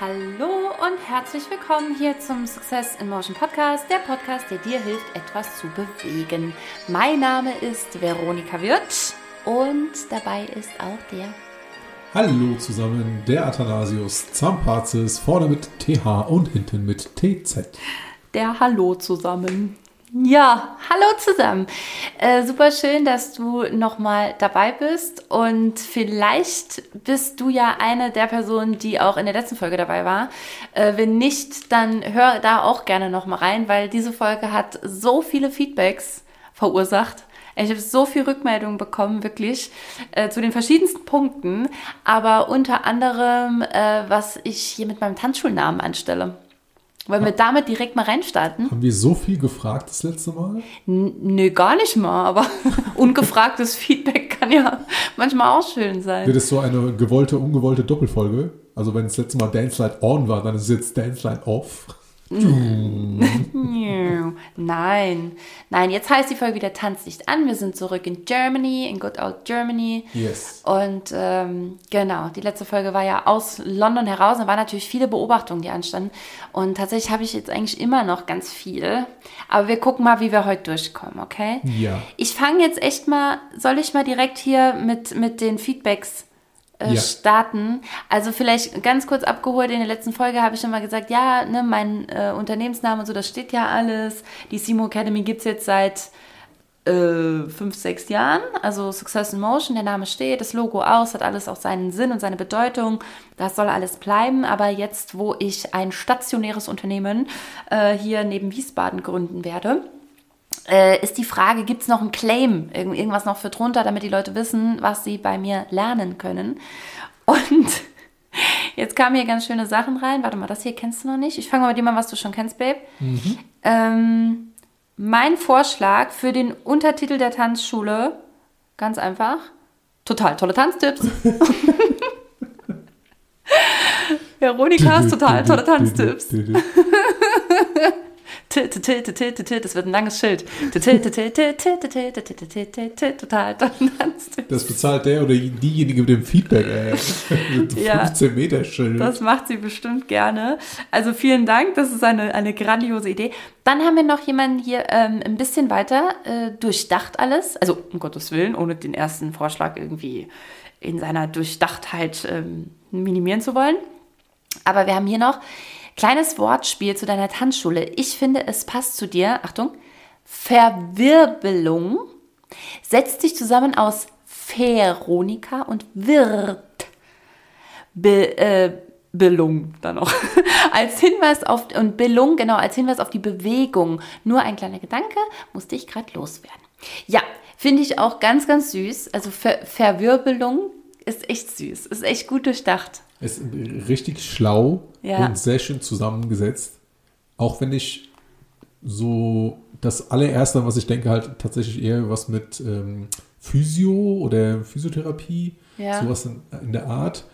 Hallo und herzlich willkommen hier zum Success in Motion Podcast, der Podcast, der dir hilft, etwas zu bewegen. Mein Name ist Veronika Wirtsch und dabei ist auch der. Hallo zusammen, der Athanasius Zampazis, vorne mit TH und hinten mit TZ. Der Hallo zusammen. Ja, hallo zusammen. Äh, super schön, dass du nochmal dabei bist. Und vielleicht bist du ja eine der Personen, die auch in der letzten Folge dabei war. Äh, wenn nicht, dann hör da auch gerne nochmal rein, weil diese Folge hat so viele Feedbacks verursacht. Ich habe so viel Rückmeldungen bekommen, wirklich, äh, zu den verschiedensten Punkten, aber unter anderem, äh, was ich hier mit meinem Tanzschulnamen anstelle. Wollen wir damit direkt mal reinstarten? Haben wir so viel gefragt das letzte Mal? N nö, gar nicht mal, aber ungefragtes Feedback kann ja manchmal auch schön sein. Wird es so eine gewollte, ungewollte Doppelfolge? Also wenn das letzte Mal Dance Light On war, dann ist es jetzt Dance Light Off. Nein, nein, jetzt heißt die Folge wieder Tanz nicht an. Wir sind zurück in Germany, in Good Old Germany. Yes. Und ähm, genau, die letzte Folge war ja aus London heraus. Da waren natürlich viele Beobachtungen, die anstanden. Und tatsächlich habe ich jetzt eigentlich immer noch ganz viel. Aber wir gucken mal, wie wir heute durchkommen, okay? Ja. Ich fange jetzt echt mal, soll ich mal direkt hier mit, mit den Feedbacks äh, Ja. starten. Also vielleicht ganz kurz abgeholt, in der letzten Folge habe ich schon mal gesagt, ja, ne, mein äh, Unternehmensname und so, das steht ja alles. Die Simo Academy gibt es jetzt seit äh, fünf, sechs Jahren. Also Success in Motion, der Name steht, das Logo aus, hat alles auch seinen Sinn und seine Bedeutung. Das soll alles bleiben. Aber jetzt, wo ich ein stationäres Unternehmen äh, hier neben Wiesbaden gründen werde, äh, ist die Frage, gibt es noch einen Claim, irgend, irgendwas noch für drunter, damit die Leute wissen, was sie bei mir lernen können. Und jetzt kamen hier ganz schöne Sachen rein. Warte mal, das hier kennst du noch nicht. Ich fange mal mit dem an, was du schon kennst, Babe. Ähm, mein Vorschlag für den Untertitel der Tanzschule, ganz einfach, total tolle Tanztipps. Veronikas total tolle Tanztipps. das wird ein langes Schild. Total. Das bezahlt der oder diejenige mit dem Feedback, ey. 15 Meter Schild. Das macht sie bestimmt gerne. Also vielen Dank, das ist eine, eine grandiose Idee. Dann haben wir noch jemanden hier ähm, ein bisschen weiter äh, durchdacht alles. Also um Gottes Willen, ohne den ersten Vorschlag irgendwie in seiner Durchdachtheit ähm, minimieren zu wollen. Aber wir haben hier noch kleines Wortspiel zu deiner Tanzschule. Ich finde, es passt zu dir. Achtung. Verwirbelung setzt sich zusammen aus Veronika und Wirt. Be, äh, Belung dann noch. als Hinweis auf, und Belung, genau, als Hinweis auf die Bewegung. Nur ein kleiner Gedanke, musste ich gerade loswerden. Ja, finde ich auch ganz, ganz süß. Also Ver Verwirbelung ist echt süß, ist echt gut durchdacht. Ist richtig schlau Ja. und sehr schön zusammengesetzt. Auch wenn ich so das allererste, was ich denke, halt tatsächlich eher was mit ähm, Physio oder Physiotherapie, Ja. sowas in, in der Art.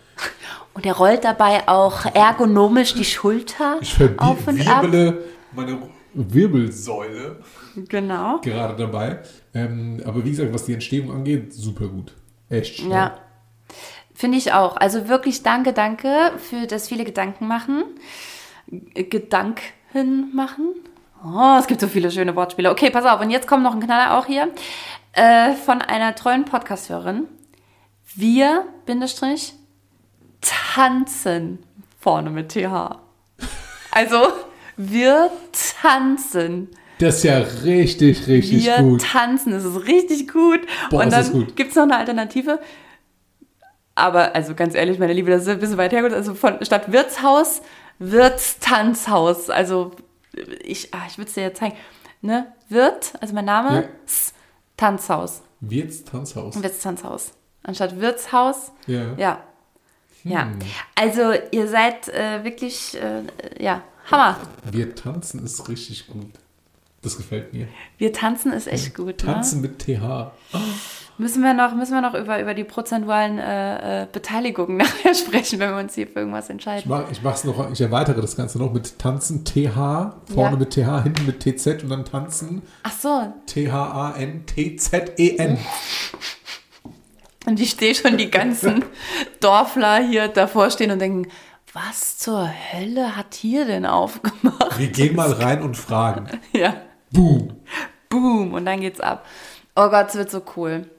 Und er rollt dabei auch ergonomisch die Schulter Ich auf und ab. meine Wirbelsäule Genau. gerade dabei. Ähm, aber wie gesagt, was die Entstehung angeht, super gut. Echt schnell. Ja. Finde ich auch. Also wirklich danke, danke für das viele Gedanken machen. Gedanken machen. Oh, es gibt so viele schöne Wortspiele. Okay, pass auf. Und jetzt kommt noch ein Knaller auch hier äh, von einer treuen Podcast-Hörerin. Wir, Bindestrich, tanzen. Vorne mit TH. Also, wir tanzen. Das ist ja richtig, richtig Wir gut. tanzen, das ist richtig gut. Boah, und dann gibt es noch eine Alternative. Aber, also ganz ehrlich, meine Liebe, das ist ein bisschen weit hergeholt. Also von statt Wirtshaus, Wirtstanzhaus. Also ich, ah, ich würde es dir jetzt zeigen. Ne? Wirt, also mein Name, Ja. Tanzhaus. Wirts Tanzhaus. Wirtstanzhaus. Anstatt Wirtshaus, Ja. ja. Ja. Hm. Also ihr seid äh, wirklich, äh, ja, Hammer. Wir tanzen ist richtig gut. Das gefällt mir. Wir tanzen ist echt gut. Ne? Tanzen mit TH. Müssen wir noch, müssen wir noch über, über die prozentualen äh, äh, Beteiligungen nachher sprechen, wenn wir uns hier für irgendwas Ich, entscheiden. mach, ich mach's noch, ich erweitere das Ganze noch mit Tanzen TH, vorne Ja. mit TH, hinten mit TZ und dann Tanzen Ach so, T-H-A-N-T-Z-E-N. und ich stehe schon die ganzen Dorfler hier davor stehen und denken, was zur Hölle hat hier denn aufgemacht? Wir gehen mal rein und fragen. Ja. Boom. Boom. Und dann geht's ab. Oh Gott, es wird so cool.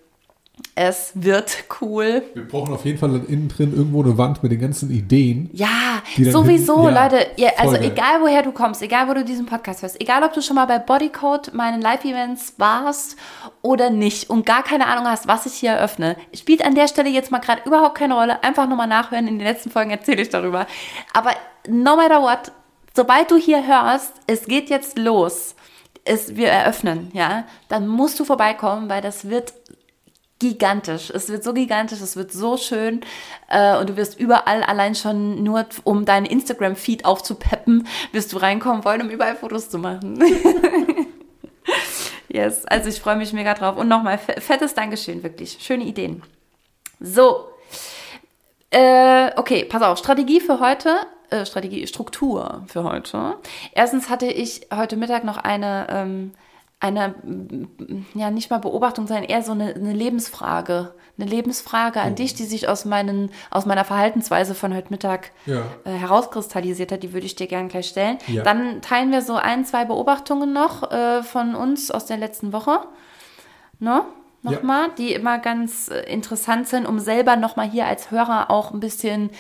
Es wird cool. Wir brauchen auf jeden Fall dann innen drin irgendwo eine Wand mit den ganzen Ideen. Ja, sowieso, hin- ja, Leute. Ja, also geil. egal woher du kommst, egal wo du diesen Podcast hörst, egal ob du schon mal bei Bodycode, meinen Live-Events warst oder nicht und gar keine Ahnung hast, was ich hier eröffne, spielt an der Stelle jetzt mal gerade überhaupt keine Rolle. Einfach nur mal nachhören. In den letzten Folgen erzähle ich darüber. Aber no matter what, sobald du hier hörst, es geht jetzt los, es, wir eröffnen, ja, dann musst du vorbeikommen, weil das wird gigantisch. Es wird so gigantisch, es wird so schön äh, und du wirst überall allein schon nur, um deinen Instagram-Feed aufzupeppen, wirst du reinkommen wollen, um überall Fotos zu machen. yes, also ich freue mich mega drauf. Und nochmal, fe- fettes Dankeschön, wirklich. Schöne Ideen. So. Äh, okay, pass auf. Strategie für heute. Äh, Strategie, Struktur für heute. Erstens hatte ich heute Mittag noch eine, ähm, eine, ja, nicht mal Beobachtung, sondern eher so eine, eine Lebensfrage. Eine Lebensfrage an dich, die sich aus, meinen, aus meiner Verhaltensweise von heute Mittag Ja. äh, herauskristallisiert hat. Die würde ich dir gerne gleich stellen. Ja. Dann teilen wir so ein, zwei Beobachtungen noch äh, von uns aus der letzten Woche. Ne? Nochmal, die immer ganz äh, interessant sind, um selber nochmal hier als Hörer auch ein bisschen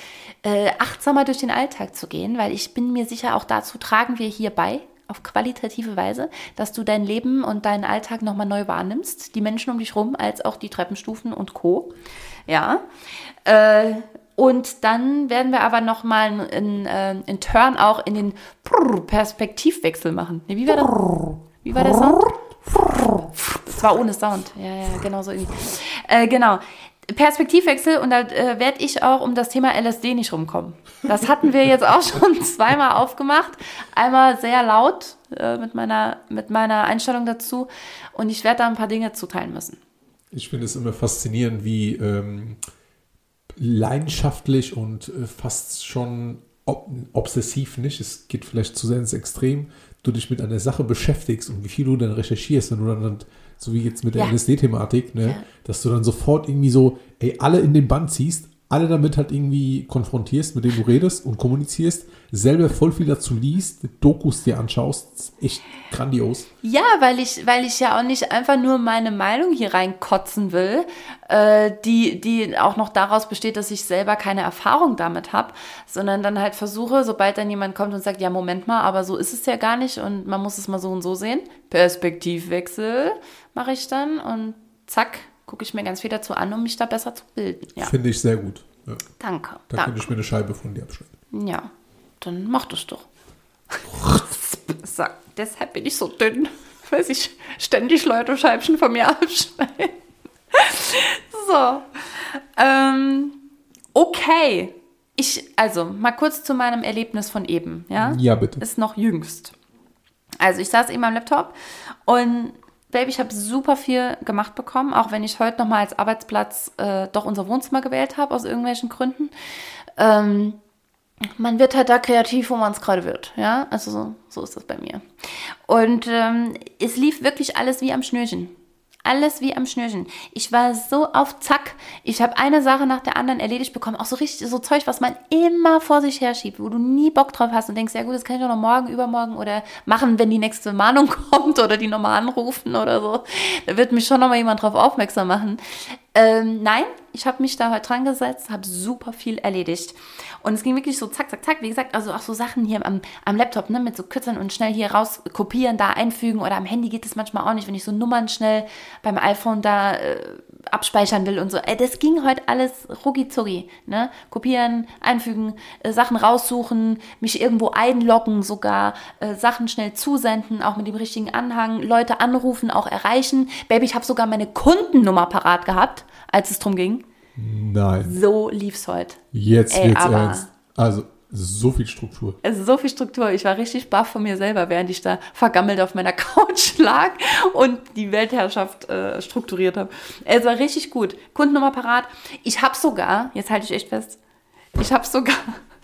äh, achtsamer durch den Alltag zu gehen, weil ich bin mir sicher, auch dazu tragen wir hier bei, auf qualitative Weise, dass du dein Leben und deinen Alltag nochmal neu wahrnimmst, die Menschen um dich rum, als auch die Treppenstufen und Co. Ja. Äh, und dann werden wir aber nochmal einen, einen, einen Turn auch in den Perspektivwechsel machen. Nee, wie war das? Wie war der Sound? Das war ohne Sound. Ja, ja, genau so. irgendwie. Äh, genau. Perspektivwechsel und da äh, werde ich auch um das Thema LSD nicht rumkommen. Das hatten wir jetzt auch schon zweimal aufgemacht. Einmal sehr laut äh, mit, meiner, mit meiner Einstellung dazu und ich werde da ein paar Dinge zuteilen müssen. Ich finde es immer faszinierend, wie ähm, leidenschaftlich und äh, fast schon ob obsessiv nicht, es geht vielleicht zu sehr ins Extrem, du dich mit einer Sache beschäftigst und wie viel du dann recherchierst und du dann so wie jetzt mit der Ja. LSD-Thematik, ne, Ja. dass du dann sofort irgendwie so, ey, alle in den Band ziehst, alle damit halt irgendwie konfrontierst, mit denen du redest und kommunizierst, selber voll viel dazu liest, Dokus dir anschaust, ist echt grandios. Ja, weil ich, weil ich ja auch nicht einfach nur meine Meinung hier reinkotzen will, äh, die, die auch noch daraus besteht, dass ich selber keine Erfahrung damit habe, sondern dann halt versuche, sobald dann jemand kommt und sagt, ja, Moment mal, aber so ist es ja gar nicht und man muss es mal so und so sehen. Perspektivwechsel mache ich dann und zack, gucke ich mir ganz viel dazu an, um mich da besser zu bilden. Ja, Finde ich sehr gut. Ja, danke. da danke. könnte ich mir eine Scheibe von dir abschneiden. Ja, dann mach das doch. Sag, deshalb bin ich so dünn, weil sich ständig Leute Scheibchen von mir abschneiden. so. Ähm, okay. Ich, also, mal kurz zu meinem Erlebnis von eben, ja? Ja, bitte. Ist noch jüngst. Also, ich saß eben am Laptop und Baby, ich habe super viel gemacht bekommen, auch wenn ich heute nochmal als Arbeitsplatz äh, doch unser Wohnzimmer gewählt habe, aus irgendwelchen Gründen. Ähm, man wird halt da kreativ, wo man es gerade wird. Ja, also so, so ist das bei mir. Und ähm, es lief wirklich alles wie am Schnürchen. Alles wie am Schnürchen. Ich war so auf Zack. Ich habe eine Sache nach der anderen erledigt bekommen. Auch so richtig so Zeug, was man immer vor sich herschiebt, wo du nie Bock drauf hast und denkst, ja gut, das kann ich doch noch morgen, übermorgen oder machen, wenn die nächste Mahnung kommt oder die nochmal anrufen oder so. Da wird mich schon nochmal jemand drauf aufmerksam machen. Ähm, nein, ich habe mich da heute dran gesetzt, habe super viel erledigt. Und es ging wirklich so zack, zack, zack. Wie gesagt, also auch so Sachen hier am, am Laptop, ne, mit so Kürzeln und schnell hier raus kopieren, da einfügen. Oder am Handy geht es manchmal auch nicht, wenn ich so Nummern schnell beim iPhone da äh, abspeichern will und so. Ey, das ging heute alles rucki zucki, ne? Kopieren, einfügen, äh, Sachen raussuchen, mich irgendwo einloggen sogar, äh, Sachen schnell zusenden, auch mit dem richtigen Anhang, Leute anrufen, auch erreichen. Baby, ich habe sogar meine Kundennummer parat gehabt, als es drum ging. Nein. So lief's heute. Jetzt Ey, aber- ernst. Also, so viel Struktur. Also so viel Struktur. Ich war richtig baff von mir selber, während ich da vergammelt auf meiner Couch lag und die Weltherrschaft äh, strukturiert habe. Es war richtig gut. Kundennummer parat. Ich habe sogar, jetzt halte ich echt fest, ich habe sogar,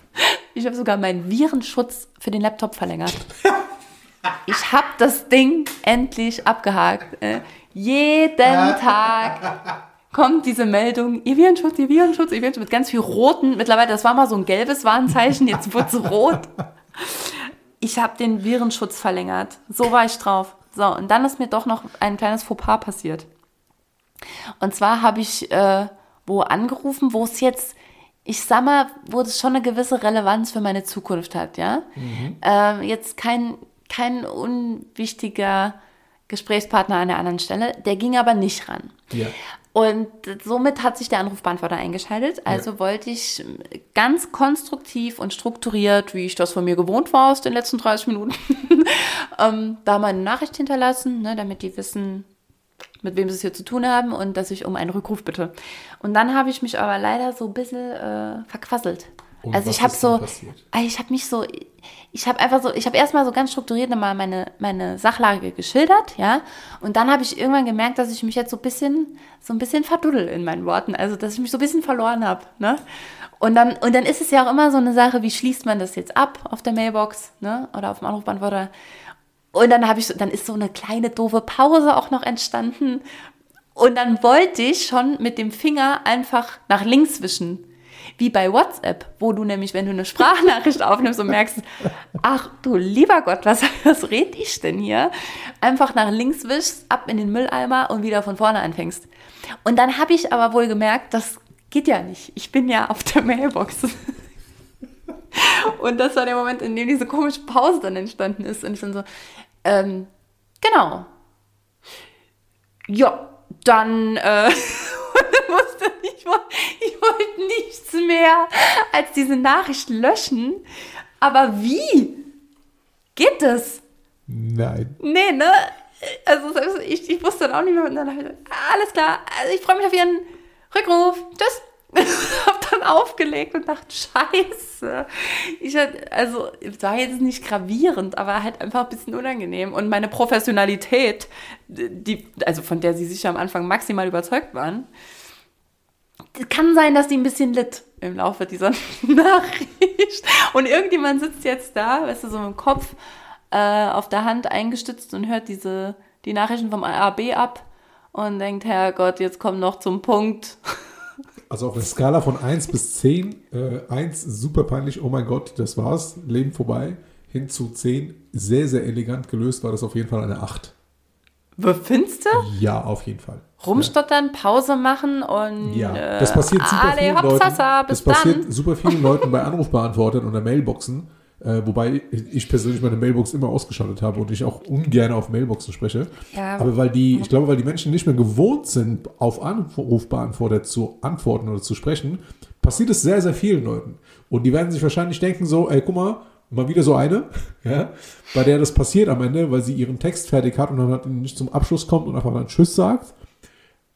ich habe sogar meinen Virenschutz für den Laptop verlängert. Ich habe das Ding endlich abgehakt. Äh, jeden Tag kommt diese Meldung, ihr Virenschutz, ihr Virenschutz, ihr Virenschutz, mit ganz viel roten. Mittlerweile, das war mal so ein gelbes Warnzeichen, jetzt wird es rot. Ich habe den Virenschutz verlängert. So war ich drauf. So, und dann ist mir doch noch ein kleines Fauxpas passiert. Und zwar habe ich äh, wo angerufen, wo es jetzt, ich sag mal, wo es schon eine gewisse Relevanz für meine Zukunft hat, ja. Mhm. Äh, jetzt kein, kein unwichtiger Gesprächspartner an der anderen Stelle, der ging aber nicht ran. Ja. Und somit hat sich der Anrufbeantworter eingeschaltet. Also ja. wollte ich ganz konstruktiv und strukturiert, wie ich das von mir gewohnt war aus den letzten 30 Minuten, ähm, da meine Nachricht hinterlassen, ne, damit die wissen, mit wem sie es hier zu tun haben und dass ich um einen Rückruf bitte. Und dann habe ich mich aber leider so ein bisschen äh, verquasselt. Und also ich habe so, ich habe mich so, ich habe einfach so, ich habe erstmal so ganz strukturiert nochmal meine, meine Sachlage geschildert, ja. Und dann habe ich irgendwann gemerkt, dass ich mich jetzt so ein bisschen, so ein bisschen verduddel in meinen Worten. Also, dass ich mich so ein bisschen verloren habe, ne? Und dann, und dann ist es ja auch immer so eine Sache, wie schließt man das jetzt ab auf der Mailbox, ne? Oder auf dem Anrufbeantworter. Und dann habe ich, dann ist so eine kleine doofe Pause auch noch entstanden. Und dann wollte ich schon mit dem Finger einfach nach links wischen. Wie bei WhatsApp, wo du nämlich, wenn du eine Sprachnachricht aufnimmst und merkst, ach du lieber Gott, was, was red ich denn hier? Einfach nach links wischst, ab in den Mülleimer und wieder von vorne anfängst. Und dann habe ich aber wohl gemerkt, das geht ja nicht. Ich bin ja auf der Mailbox. Und das war der Moment, in dem diese komische Pause dann entstanden ist. Und ich dann so, ähm, genau. Ja, dann äh, musste ich, ich wollte nichts mehr als diese Nachricht löschen. Aber wie? Geht das? Nein. Nee, ne? Also ich, ich wusste dann auch nicht mehr. Und dann ich, alles klar, also ich freue mich auf Ihren Rückruf. Tschüss. hab dann aufgelegt und dachte, scheiße. Ich hatte, also, es war jetzt nicht gravierend, aber halt einfach ein bisschen unangenehm. Und meine Professionalität, die, also von der sie sicher am Anfang maximal überzeugt waren, kann sein, dass die ein bisschen litt im Laufe dieser Nachricht. Und irgendjemand sitzt jetzt da, weißt du, so im Kopf äh, auf der Hand eingestützt und hört diese, die Nachrichten vom AAB ab und denkt, Herrgott, jetzt komm noch zum Punkt. Also auf einer Skala von 1 bis 10, äh, 1 super peinlich, oh mein Gott, das war's, Leben vorbei, hin zu 10, sehr, sehr elegant gelöst, war das auf jeden Fall eine 8. Findest du? Ja, auf jeden Fall. Rumstottern. Pause machen und. Ja, das passiert super alle, vielen Leuten. das passiert super vielen Leuten bei Anrufbeantwortern oder Mailboxen. Äh, wobei ich persönlich meine Mailbox immer ausgeschaltet habe und ich auch ungern auf Mailboxen spreche. Ja. Aber weil die, ich glaube, weil die Menschen nicht mehr gewohnt sind, auf Anrufbeantworter zu antworten oder zu sprechen, passiert es sehr, sehr vielen Leuten. Und die werden sich wahrscheinlich denken so, ey, guck mal, mal wieder so eine, ja, bei der das passiert am Ende, weil sie ihren Text fertig hat und dann halt nicht zum Abschluss kommt und einfach einen Tschüss sagt.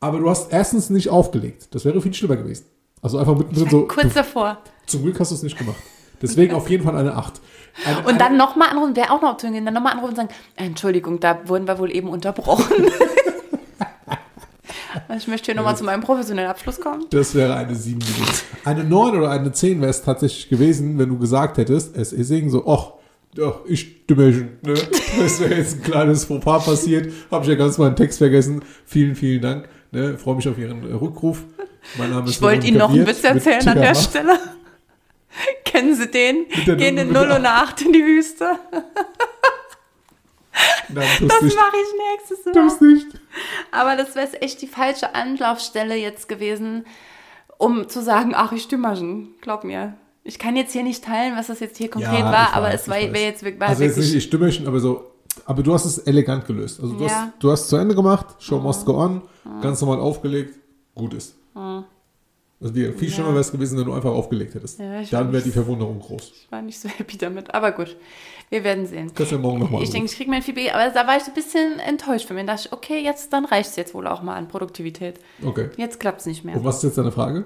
Aber du hast erstens nicht aufgelegt. Das wäre viel schlimmer gewesen. Also einfach mittendrin so. Kurz davor. Zum Glück hast du es nicht gemacht. Deswegen auf jeden Fall eine 8. Eine, und dann nochmal anrufen, wäre auch noch Option gehen, dann nochmal anrufen und sagen, Entschuldigung, da wurden wir wohl eben unterbrochen. ich möchte hier nochmal zu meinem professionellen Abschluss kommen. Das wäre eine 7 gewesen. Eine 9 oder eine 10 wäre es tatsächlich gewesen, wenn du gesagt hättest, es ist irgendwie so, ach, ja, ich stimme schon, ne? Das wäre jetzt ein kleines Fauxpas passiert. Habe ich ja ganz meinen Text vergessen. Vielen, vielen Dank. Ne? Freue mich auf Ihren Rückruf. Mein Name ist Ich wollte Ihnen noch einen Witz erzählen an der Stelle. Kennen Sie den? Gehen in 0 und 8 in die Wüste. Nein, das mache ich nächstes Mal. Das nicht. Aber das wäre echt die falsche Anlaufstelle jetzt gewesen, um zu sagen, ach, ich stimme schon. Glaub mir. Ich kann jetzt hier nicht teilen, was das jetzt hier konkret ja, war, aber weiß, es war jetzt wirklich. Also jetzt nicht, ich stimme schon, aber so, aber du hast es elegant gelöst. Also du, ja. hast, du hast es zu Ende gemacht, Show must go on, ganz normal aufgelegt, gut ist. Mhm. Also viel ja. schlimmer wäre es gewesen, wenn du einfach aufgelegt hättest. Ja, Dann wäre die Verwunderung groß. Ich war nicht so happy damit, aber gut. Wir werden sehen. Kannst ja morgen nochmal. Ich denke, ich kriege mein Feedback, aber da war ich ein bisschen enttäuscht von mir. Da dachte ich, okay, jetzt, dann reicht es jetzt wohl auch mal an Produktivität. Okay. Jetzt klappt es nicht mehr. Und was ist jetzt deine Frage?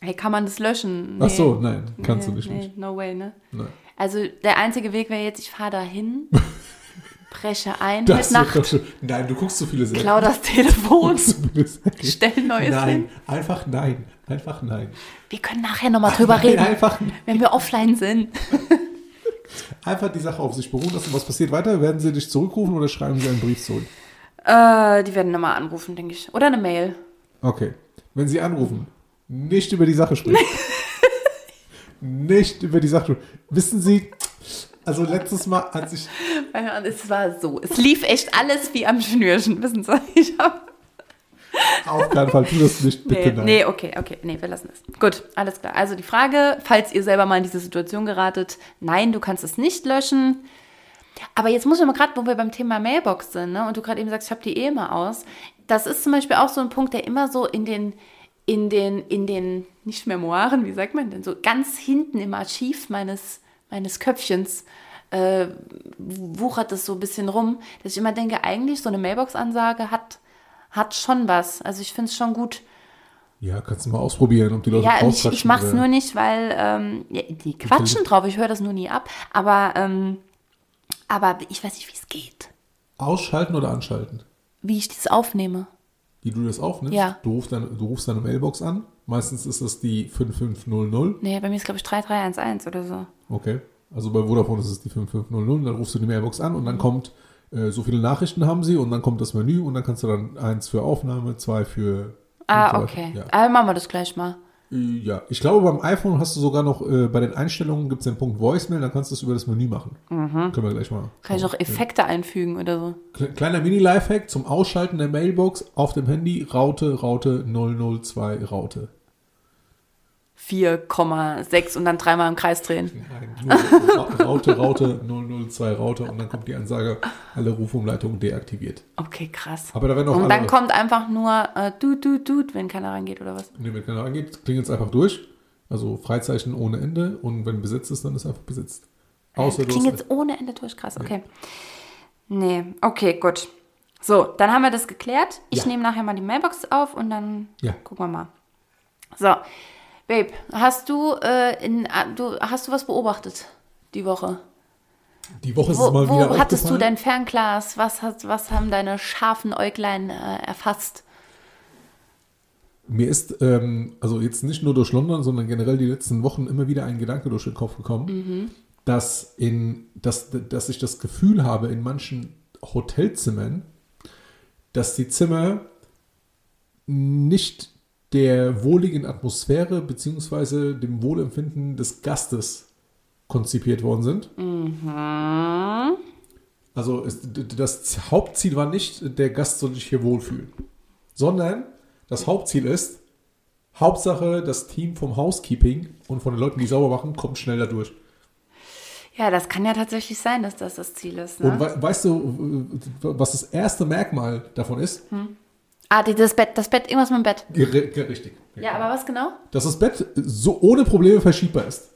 Hey, kann man das löschen? Nee. Ach so, nein, kannst nee, du nicht. Nee, no way, ne? Nein. Also der einzige Weg wäre jetzt, ich fahre da hin. breche ein das mit Nacht. Nein, du guckst zu viele Serien. Klau das Telefon. Stell ein neues nein, hin. Einfach nein. Einfach nein. Wir können nachher nochmal drüber nein, reden. Einfach wenn wir offline sind. einfach die Sache auf sich beruhen lassen. Was passiert weiter? Werden sie dich zurückrufen oder schreiben sie einen Brief zurück? Äh, die werden nochmal anrufen, denke ich. Oder eine Mail. Okay. wenn Sie anrufen, nicht über die Sache sprechen. nicht über die Sache sprechen. Wissen Sie, also letztes Mal, als ich. Es war so. Es lief echt alles wie am Schnürchen, wissen Sie. Ich habe Auf keinen Fall, tu das nicht, bitte Nee, nein. nee, okay, okay, nee, wir lassen es. Gut, alles klar. Also die Frage, falls ihr selber mal in diese Situation geratet, nein, du kannst es nicht löschen. Aber jetzt muss ich mal gerade, wo wir beim Thema Mailbox sind, ne, und du gerade eben sagst, ich habe die eh immer aus. Das ist zum Beispiel auch so ein Punkt, der immer so in den, in den, in den, nicht Memoiren, wie sagt man denn, so ganz hinten im Archiv meines, meines Köpfchens äh, wuchert es so ein bisschen rum, dass ich immer denke, eigentlich so eine Mailbox-Ansage hat, hat schon was. Also ich finde es schon gut. Ja, kannst du mal ausprobieren, ob die Leute Ja, ich, ich mache es nur nicht, weil ähm, die quatschen drauf. Ich höre das nur nie ab. Aber, ähm, aber ich weiß nicht, wie es geht. Ausschalten oder anschalten? Wie ich das aufnehme. Wie du das aufnimmst? Ja. Du rufst, deine, du rufst deine Mailbox an. Meistens ist das die 5500. Nee, bei mir ist, glaube ich, 3311 oder so. Okay. Also bei Vodafone ist es die 5500. Dann rufst du die Mailbox an Mhm. und dann kommt, äh, so viele Nachrichten haben sie und dann kommt das Menü und dann kannst du dann eins für Aufnahme, zwei für. Ah, okay. Ja. Aber machen wir das gleich mal. Äh, ja. Ich glaube, beim iPhone hast du sogar noch, äh, bei den Einstellungen gibt es den Punkt Voicemail, dann kannst du es über das Menü machen. Können wir gleich mal. Mhm. Kann ich schauen. noch Effekte einfügen oder so? Kle- Kleiner Mini-Lifehack zum Ausschalten der Mailbox auf dem Handy. Raute, Raute, 002 Raute. 4,6 und dann dreimal im Kreis drehen. Nein, Raute, Raute, 002 Raute und dann kommt die Ansage, alle Rufumleitungen deaktiviert. Okay, krass. Aber da werden auch Und dann kommt einfach nur äh, du, du, du, wenn keiner reingeht oder was? nee, wenn keiner angeht, klingelt es einfach durch. Also Freizeichen ohne Ende und wenn besetzt ist, dann ist einfach besetzt. Außer Klingt jetzt ohne Ende durch, krass, okay. Nee, okay, gut. So, dann haben wir das geklärt. Ich Ja. nehme nachher mal die Mailbox auf und dann Ja. gucken wir mal. So, Babe, hast du, äh, in, ah, du, hast du was beobachtet die Woche? die Woche ist Wo, es mal wo wieder hattest du dein Fernglas? Was, hat, was haben deine scharfen Äuglein äh, erfasst? Mir ist, ähm, also jetzt nicht nur durch London, sondern generell die letzten Wochen immer wieder ein Gedanke durch den Kopf gekommen, dass, in, dass, dass ich das Gefühl habe, in manchen Hotelzimmern, dass die Zimmer nicht der wohligen Atmosphäre beziehungsweise dem Wohlempfinden des Gastes konzipiert worden sind. Also es, das Hauptziel war nicht, der Gast soll sich hier wohlfühlen, sondern das Hauptziel ist, Hauptsache das Team vom Housekeeping und von den Leuten, die sauber machen, kommt schnell da durch. Ja, das kann ja tatsächlich sein, dass das das Ziel ist. Ne? Und we weißt du, was das erste Merkmal davon ist? Ah, die, das Bett, das Bett, irgendwas mit dem Bett. Ger- ger- Richtig. Ja, aber was genau? Dass das Bett so ohne Probleme verschiebbar ist.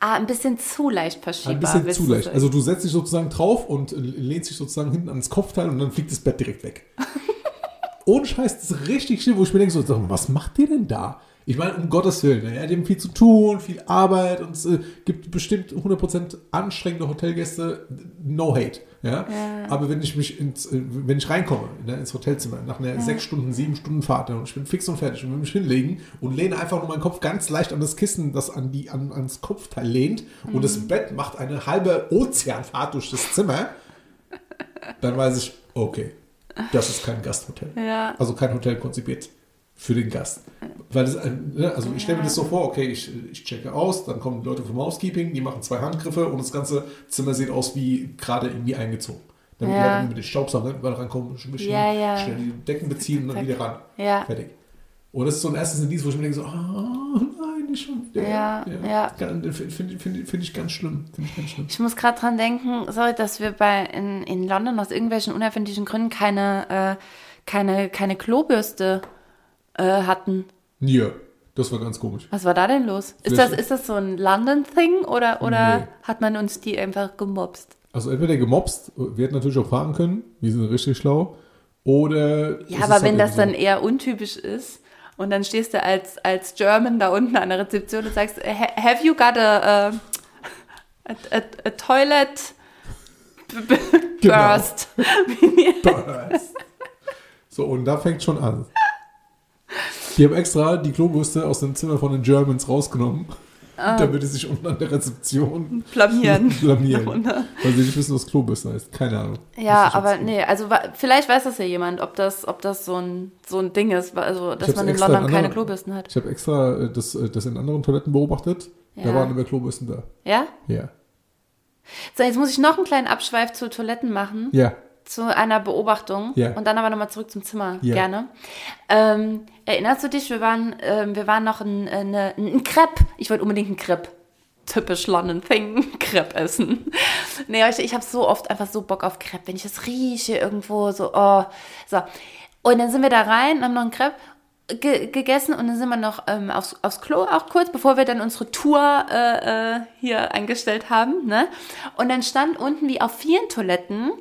Ah, ein bisschen zu leicht verschiebbar. Ein bisschen zu leicht. Also du setzt dich sozusagen drauf und lehnst dich sozusagen hinten ans Kopfteil und dann fliegt das Bett direkt weg. Ohne Scheiß, das ist richtig schlimm, wo ich mir denke, so, was macht ihr denn da? Ich meine, um Gottes Willen, ne, er hat eben viel zu tun, viel Arbeit und es äh, gibt bestimmt 100% anstrengende Hotelgäste, no hate. Ja? Aber wenn ich mich ins, äh, wenn ich reinkomme ne, ins Hotelzimmer nach einer sechs Stunden, sieben Stunden Fahrt ne, und ich bin fix und fertig und will mich hinlegen und lehne einfach nur meinen Kopf ganz leicht an das Kissen, das an die, an, ans Kopfteil lehnt und das Bett macht eine halbe Ozeanfahrt durch das Zimmer, dann weiß ich, okay, das ist kein Gasthotel. Ja. Also kein Hotel konzipiert für den Gast. Weil das, ne, also ich stelle mir das so vor, okay, ich, ich checke aus, dann kommen Leute vom Housekeeping, die machen zwei Handgriffe und das ganze Zimmer sieht aus wie gerade irgendwie eingezogen. Damit Ja. die Leute mit den Staubsauger überall rankommen, ein bisschen Ja, ja. schnell die Decken beziehen und dann wieder ran. Ja. Fertig. Und das ist so ein erstes Indiz, wo ich mir denke so, ah, nein, nicht schon. wieder. Ja, ja. Finde find, find, find ich ganz schlimm. Ich ganz schlimm. Ich muss gerade dran denken, sorry, dass wir bei in, in London aus irgendwelchen unerfindlichen Gründen keine, äh, keine, keine Klobürste äh, hatten. Ja, das war ganz komisch. Was war da denn los? Ist das, ist das so ein London-Thing oder, oder Nee. hat man uns die einfach gemobst? Also entweder gemobst, wir hätten natürlich auch fragen können, wir sind richtig schlau, oder... Ja, aber halt wenn das eben dann eher untypisch ist und dann stehst du als, als German da unten an der Rezeption und sagst, "Ha- have you got a, a, a, a, a toilet b- b- Genau. burst? So, und da fängt schon an. Die haben extra die Klobürste aus dem Zimmer von den Germans rausgenommen. Damit es sich unten an der Rezeption Blamieren. blamieren. Weil sie nicht wissen, was Klobürste heißt. Keine Ahnung. Ja, aber nee, also vielleicht weiß das ja jemand, ob das, ob das so ein, so ein Ding ist, also dass man in London in keine anderen- Klobürsten hat. Ich habe extra äh, das, äh, das in anderen Toiletten beobachtet. Da Ja. waren immer Klobürsten da. Ja? Ja. So, jetzt muss ich noch einen kleinen Abschweif zu Toiletten machen. Ja. Zu einer Beobachtung Ja. und dann aber nochmal zurück zum Zimmer. Ja. Gerne. Ähm, erinnerst du dich, wir waren, ähm, wir waren noch ein, eine, ein Crepe. Ich wollte unbedingt ein Crepe. Typisch London Thing, Crepe essen. Nee, ich, ich habe so oft einfach so Bock auf Crepe, wenn ich das rieche irgendwo, so, oh, so. Und dann sind wir da rein, haben noch ein Crepe ge gegessen und dann sind wir noch ähm, aufs, aufs Klo auch kurz, bevor wir dann unsere Tour äh, äh, hier eingestellt haben. Ne? Und dann stand unten wie auf vielen Toiletten,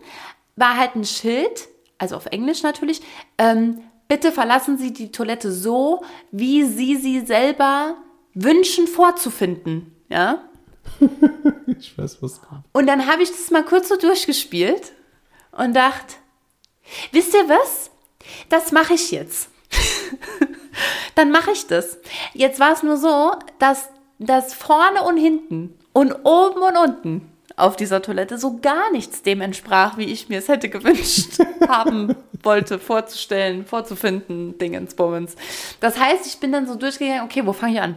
war halt ein Schild, also auf Englisch natürlich, ähm, bitte verlassen Sie die Toilette so, wie Sie sie selber wünschen vorzufinden. Ja? Ich weiß, was kommt. Und dann habe ich das mal kurz so durchgespielt und dachte, wisst ihr was? Das mache ich jetzt. dann mache ich das. Jetzt war es nur so, dass das vorne und hinten und oben und unten auf dieser Toilette so gar nichts dem entsprach, wie ich mir es hätte gewünscht haben wollte, vorzustellen, vorzufinden, Dingensbummens. Das heißt, ich bin dann so durchgegangen, okay, wo fange ich an?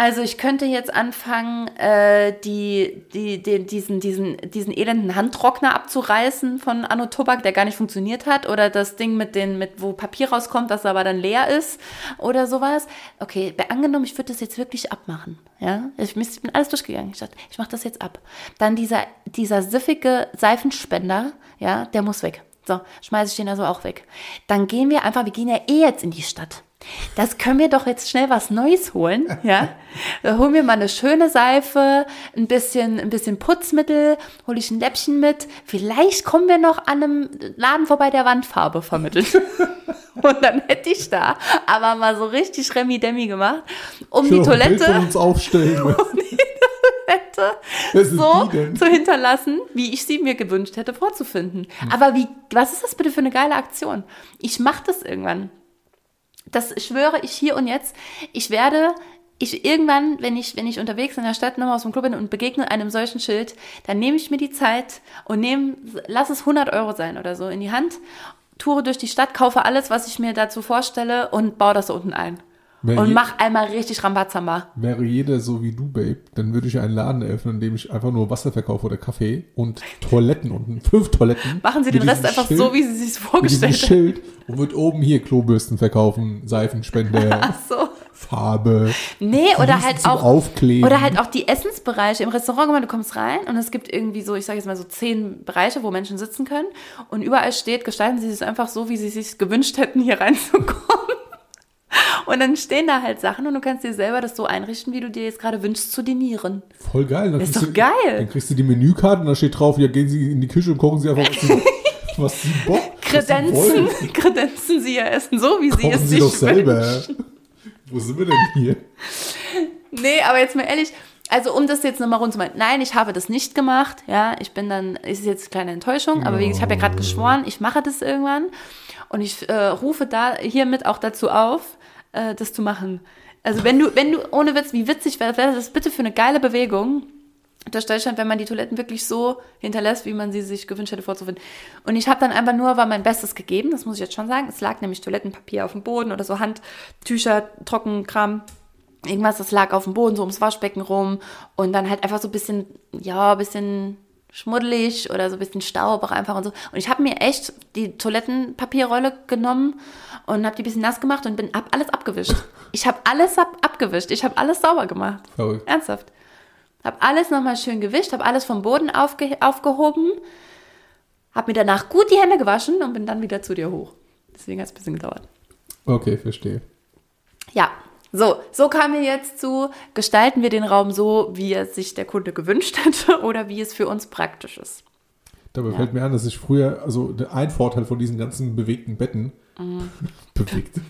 Also ich könnte jetzt anfangen, äh, die, die, den, diesen, diesen, diesen elenden Handtrockner abzureißen von Anno Tobak, der gar nicht funktioniert hat, oder das Ding mit den, mit wo Papier rauskommt, das aber dann leer ist oder sowas. Okay, angenommen, ich würde das jetzt wirklich abmachen. Ja, ich, ich bin alles durchgegangen. Ich dachte, ich mache das jetzt ab. Dann dieser, dieser siffige Seifenspender, ja, der muss weg. So, schmeiße ich den also auch weg. Dann gehen wir einfach, wir gehen ja eh jetzt in die Stadt. Das können wir doch jetzt schnell was Neues holen, ja? Da holen wir mal eine schöne Seife, ein bisschen, ein bisschen Putzmittel, hole ich ein Läppchen mit. Vielleicht kommen wir noch an einem Laden vorbei, der Wandfarbe vermittelt. Und dann hätte ich da aber mal so richtig Remi-Demi gemacht, um die noch ein Bild von Toilette uns aufstellen. so die zu hinterlassen, wie ich sie mir gewünscht hätte vorzufinden. Aber wie, was ist das bitte für eine geile Aktion? Ich mache das irgendwann. Das schwöre ich hier und jetzt. Ich werde, ich irgendwann, wenn ich, wenn ich unterwegs in der Stadt nochmal aus dem Club bin und begegne einem solchen Schild, dann nehme ich mir die Zeit und nehme, lass es 100 Euro sein oder so in die Hand, toure durch die Stadt, kaufe alles, was ich mir dazu vorstelle und baue das da unten ein. Wer Und mach einmal richtig Rambazamba. Wäre jeder so wie du, Babe, dann würde ich einen Laden eröffnen, in dem ich einfach nur Wasser verkaufe oder Kaffee und Toiletten unten, fünf Toiletten. Machen Sie den Rest einfach Schild, so, wie Sie sich vorgestellt haben. Schild und wird oben hier Klobürsten verkaufen, Seifenspender, Ach so. Farbe. Nee, oder halt auch. Aufkleben. Oder halt auch die Essensbereiche im Restaurant. Du kommst rein und es gibt irgendwie so, ich sage jetzt mal so zehn Bereiche, wo Menschen sitzen können. Und überall steht, gestalten sie es einfach so, wie sie es sich gewünscht hätten, hier reinzukommen. Und dann stehen da halt Sachen und du kannst dir selber das so einrichten, wie du dir jetzt gerade wünschst zu dinieren. Voll geil. Dann Ist doch du, geil. Dann kriegst du die Menükarte und da steht drauf, ja, gehen Sie in die Küche und kochen Sie einfach, was Sie, was Sie Bock was Sie Kredenzen, kredenzen sie ihr Essen so, wie sie Kochen es Sie sich doch selber. wünschen. Wo sind wir denn hier? Nee, aber jetzt mal ehrlich, also um das jetzt nochmal rund zu machen, nein, ich habe das nicht gemacht, ja, ich bin dann, ist jetzt eine kleine Enttäuschung, aber ich habe ja gerade geschworen, ich mache das irgendwann und ich äh, rufe da hiermit auch dazu auf, äh, das zu machen. Also wenn du, wenn du, ohne Witz, wie witzig wäre wäre das bitte für eine geile Bewegung, durch Deutschland, wenn man die Toiletten wirklich so hinterlässt, wie man sie sich gewünscht hätte vorzufinden. Und ich habe dann einfach nur, war mein Bestes gegeben, das muss ich jetzt schon sagen. Es lag nämlich Toilettenpapier auf dem Boden oder so Handtücher, Trockenkram, irgendwas, das lag auf dem Boden, so ums Waschbecken rum. Und dann halt einfach so ein bisschen, ja, ein bisschen schmuddelig oder so ein bisschen Staub auch einfach und so. Und ich habe mir echt die Toilettenpapierrolle genommen und habe die ein bisschen nass gemacht und bin ab, alles abgewischt. Ich habe alles ab, abgewischt. Ich habe alles sauber gemacht. Verrückt. Ernsthaft. Hab alles nochmal schön gewischt, hab alles vom Boden aufge aufgehoben, hab mir danach gut die Hände gewaschen und bin dann wieder zu dir hoch. Deswegen hat es ein bisschen gedauert. Okay, verstehe. Ja, so, so kamen wir jetzt zu, gestalten wir den Raum so, wie es sich der Kunde gewünscht hätte oder wie es für uns praktisch ist. Dabei fällt mir an, dass ich früher, also ein Vorteil von diesen ganzen bewegten Betten, Mhm. bewegte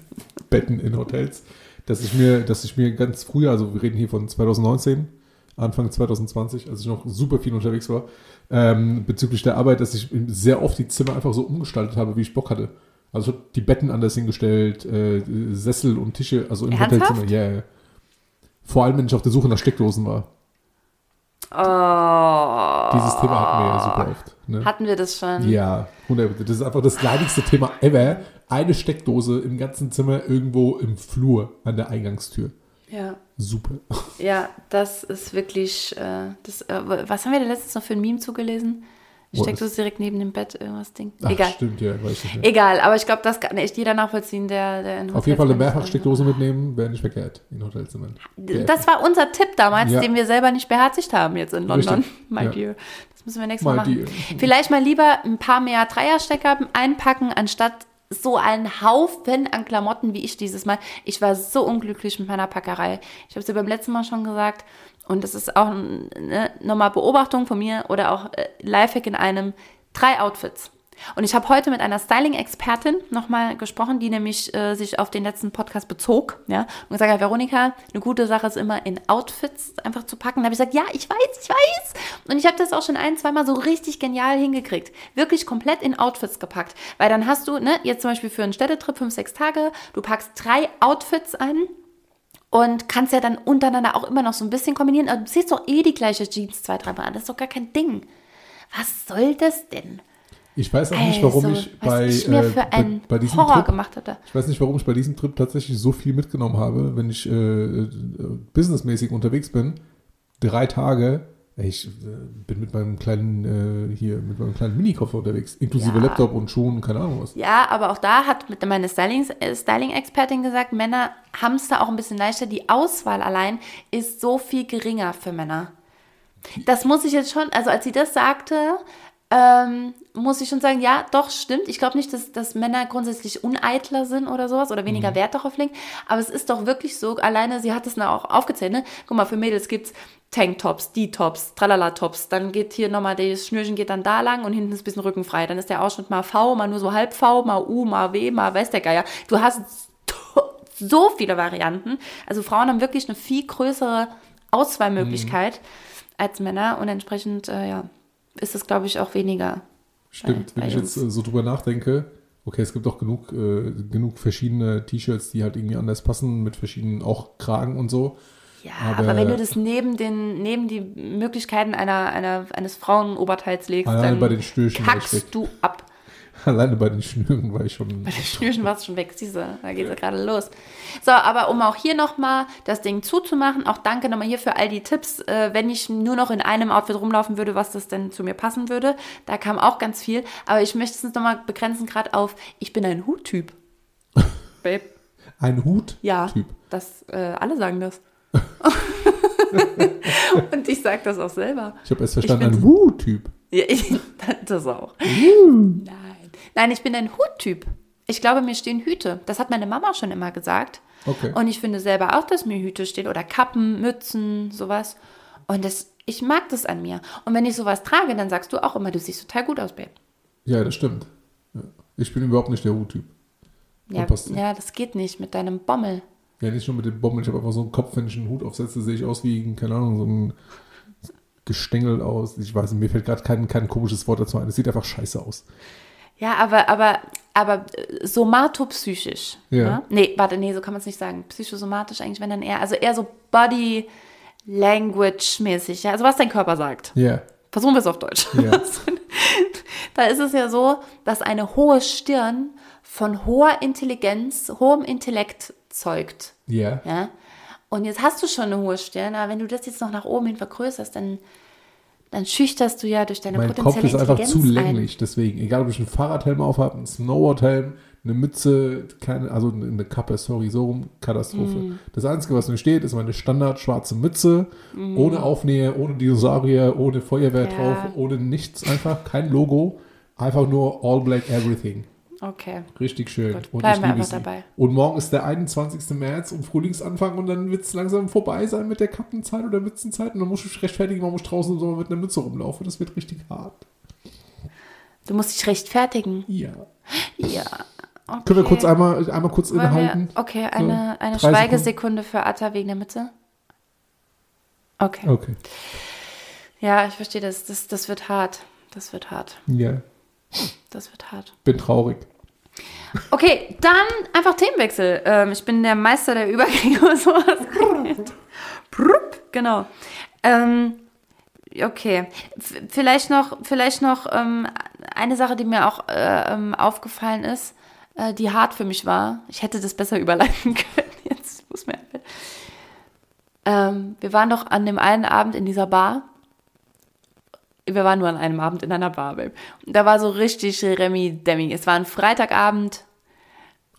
Betten in Hotels, dass ich mir, dass ich mir ganz früher, also wir reden hier von 2019, Anfang 2020, als ich noch super viel unterwegs war, ähm, bezüglich der Arbeit, dass ich sehr oft die Zimmer einfach so umgestaltet habe, wie ich Bock hatte. Also ich habe die Betten anders hingestellt, äh, Sessel und Tische, also im Ernsthaft? Hotelzimmer, ja. ja. Vor allem, wenn ich auf der Suche nach Steckdosen war. Oh. Dieses Thema hatten wir ja super oft. Ne? Hatten wir das schon? Ja, 100 Das ist einfach das leidigste Thema ever. Eine Steckdose im ganzen Zimmer irgendwo im Flur an der Eingangstür. Ja. Super. Ja, das ist wirklich. Äh, das, äh, was haben wir da letztens noch für ein Meme zugelesen? Steckt es direkt neben dem Bett, irgendwas Ding. Ach, Egal. stimmt, ja, weiß ich nicht. Egal, aber ich glaube, das kann echt jeder nachvollziehen, der, der in Auf jeden Fall eine Hotels- Mehrfachsteckdose mitnehmen, wäre nicht verkehrt in Hotelzimmern. Das war unser Tipp damals, Ja. den wir selber nicht beherzigt haben jetzt in London. Richtig. My Ja. dear. Das müssen wir nächstes Mal My machen. dear. Vielleicht mal lieber ein paar mehr Dreierstecker einpacken, anstatt so einen Haufen an Klamotten wie ich dieses Mal. Ich war so unglücklich mit meiner Packerei. Ich habe es ja beim letzten Mal schon gesagt. Und das ist auch eine nochmal Beobachtung von mir oder auch äh, Lifehack in einem. Drei Outfits. Und ich habe heute mit einer Styling-Expertin nochmal gesprochen, die nämlich äh, sich auf den letzten Podcast bezog, ja, und gesagt hat, Veronika, eine gute Sache ist immer in Outfits einfach zu packen. Da habe ich gesagt, ja, ich weiß, ich weiß. Und ich habe das auch schon ein, zweimal so richtig genial hingekriegt. Wirklich komplett in Outfits gepackt. Weil dann hast du, ne, jetzt zum Beispiel für einen Städtetrip fünf, sechs Tage, du packst drei Outfits ein und kannst ja dann untereinander auch immer noch so ein bisschen kombinieren. Aber du ziehst doch eh die gleiche Jeans zwei, dreimal an. Das ist doch gar kein Ding. Was soll das denn? Ich weiß auch nicht, warum Also, ich bei, ich äh, bei, bei diesem Horror Trip, gemacht hatte. ich weiß nicht, warum ich bei diesem Trip tatsächlich so viel mitgenommen habe, wenn ich äh, äh, businessmäßig unterwegs bin. Drei Tage. Ich äh, bin mit meinem kleinen äh, hier mit meinem kleinen Minikoffer unterwegs, inklusive Ja. Laptop und Schuhen, keine Ahnung was. Ja, aber auch da hat meine Styling- äh, Styling-Expertin gesagt, Männer haben es da auch ein bisschen leichter. Die Auswahl allein ist so viel geringer für Männer. Das muss ich jetzt schon, also als sie das sagte, ähm, muss ich schon sagen, ja, doch, stimmt. Ich glaube nicht, dass, dass Männer grundsätzlich uneitler sind oder sowas oder weniger Wert darauf legen. Aber es ist doch wirklich so, alleine, sie hat es auch aufgezählt, ne? Guck mal, für Mädels gibt's Tanktops, D-Tops, Tralala-Tops. Dann geht hier nochmal, das Schnürchen geht dann da lang und hinten ist ein bisschen rückenfrei. Dann ist der Ausschnitt mal V, mal nur so halb V, mal U, mal W, mal weiß der Geier. Du hast so viele Varianten. Also Frauen haben wirklich eine viel größere Auswahlmöglichkeit als Männer und entsprechend, äh, ja, ist es, glaube ich, auch weniger. Stimmt, bei wenn ich jetzt uns. äh, so drüber nachdenke, okay, es gibt auch genug, äh, genug verschiedene T-Shirts, die halt irgendwie anders passen, mit verschiedenen auch Kragen und so. Ja, Aber- aber, wenn du das neben den neben die Möglichkeiten einer, einer eines Frauenoberteils legst, dann bei den Stürchen kackst du ab. Alleine bei den Schnüren war ich schon. Bei den Schnürchen war es schon weg, siehst du, da geht es gerade los. So, aber um auch hier nochmal das Ding zuzumachen, auch danke nochmal hier für all die Tipps. Äh, wenn ich nur noch in einem Outfit rumlaufen würde, was das denn zu mir passen würde, da kam auch ganz viel. Aber ich möchte es nochmal begrenzen, gerade auf, ich bin ein Huttyp. Babe, Ein Hut-Typ. ja, das, äh, alle sagen das. Und ich sage das auch selber. Ich habe erst verstanden, ein Hut-Typ. Ja, ich, das auch. Nein. Nein, ich bin ein Huttyp. Ich glaube, mir stehen Hüte. Das hat meine Mama schon immer gesagt. Okay. Und ich finde selber auch, dass mir Hüte stehen oder Kappen, Mützen, sowas. Und das, ich mag das an mir. Und wenn ich sowas trage, dann sagst du auch immer, du siehst total gut aus, Babe. Ja, das stimmt. Ich bin überhaupt nicht der Hut-Typ. Ja, ja, das geht nicht mit deinem Bommel. Ja, nicht nur mit dem Bomben, ich habe einfach so einen Kopf, wenn ich einen Hut aufsetze, sehe ich aus wie, keine Ahnung, so ein Gestängel aus. Ich weiß nicht, mir fällt gerade kein, kein komisches Wort dazu ein. Es sieht einfach scheiße aus. Ja, aber, aber, aber somatopsychisch. Ja. Ne? Nee, warte, nee, so kann man es nicht sagen. Psychosomatisch eigentlich, wenn dann eher, also eher so Body Language mäßig, ja, also was dein Körper sagt. Ja. Versuchen wir es auf Deutsch. Ja. da ist es ja so, dass eine hohe Stirn von hoher Intelligenz, hohem Intellekt zeugt. Ja. Ja? Und jetzt hast du schon eine hohe Stirn, aber wenn du das jetzt noch nach oben hin vergrößerst, dann, dann schüchterst du ja durch deine Mein Kopf potenzielle ist einfach zu ein. länglich, deswegen. Egal, ob ich einen Fahrradhelm aufhabe, einen Snowboardhelm, eine Mütze, keine, also eine Kappe, sorry, so rum, Katastrophe. Mm. Das Einzige, was mir steht, ist meine Standard schwarze Mütze, Mm. ohne Aufnäher, ohne Dinosaurier, ohne Feuerwehr Ja. drauf, ohne nichts, einfach kein Logo, einfach nur all black everything. Okay. Richtig schön. Gut, und bleiben ich wir liebe einfach dabei. Und morgen ist der 21. März und Frühlingsanfang und dann wird es langsam vorbei sein mit der Kappenzeit oder Mützenzeit und dann muss ich rechtfertigen, warum ich draußen so mit einer Mütze rumlaufe. Das wird richtig hart. Du musst dich rechtfertigen. Ja. Ja. Okay. Können wir kurz einmal, einmal kurz Wollen innehalten? Wir, okay, eine, So, eine Schweigesekunde für Atta wegen der Mütze. Okay. Okay. Ja, ich verstehe das. das. Das wird hart. Das wird hart. Ja. Das wird hart. Bin traurig. Okay, dann einfach Themenwechsel. Ähm, ich bin der Meister der Übergänge und sowas. Prupp, genau. Ähm, okay, F vielleicht noch, vielleicht noch ähm, eine Sache, die mir auch äh, ähm, aufgefallen ist, äh, die hart für mich war. Ich hätte das besser überleiten können. Jetzt muss mir ähm, Wir waren doch an dem einen Abend in dieser Bar. Wir waren nur an einem Abend in einer Bar, Babe. Und da war so richtig Remi Demi. Es war ein Freitagabend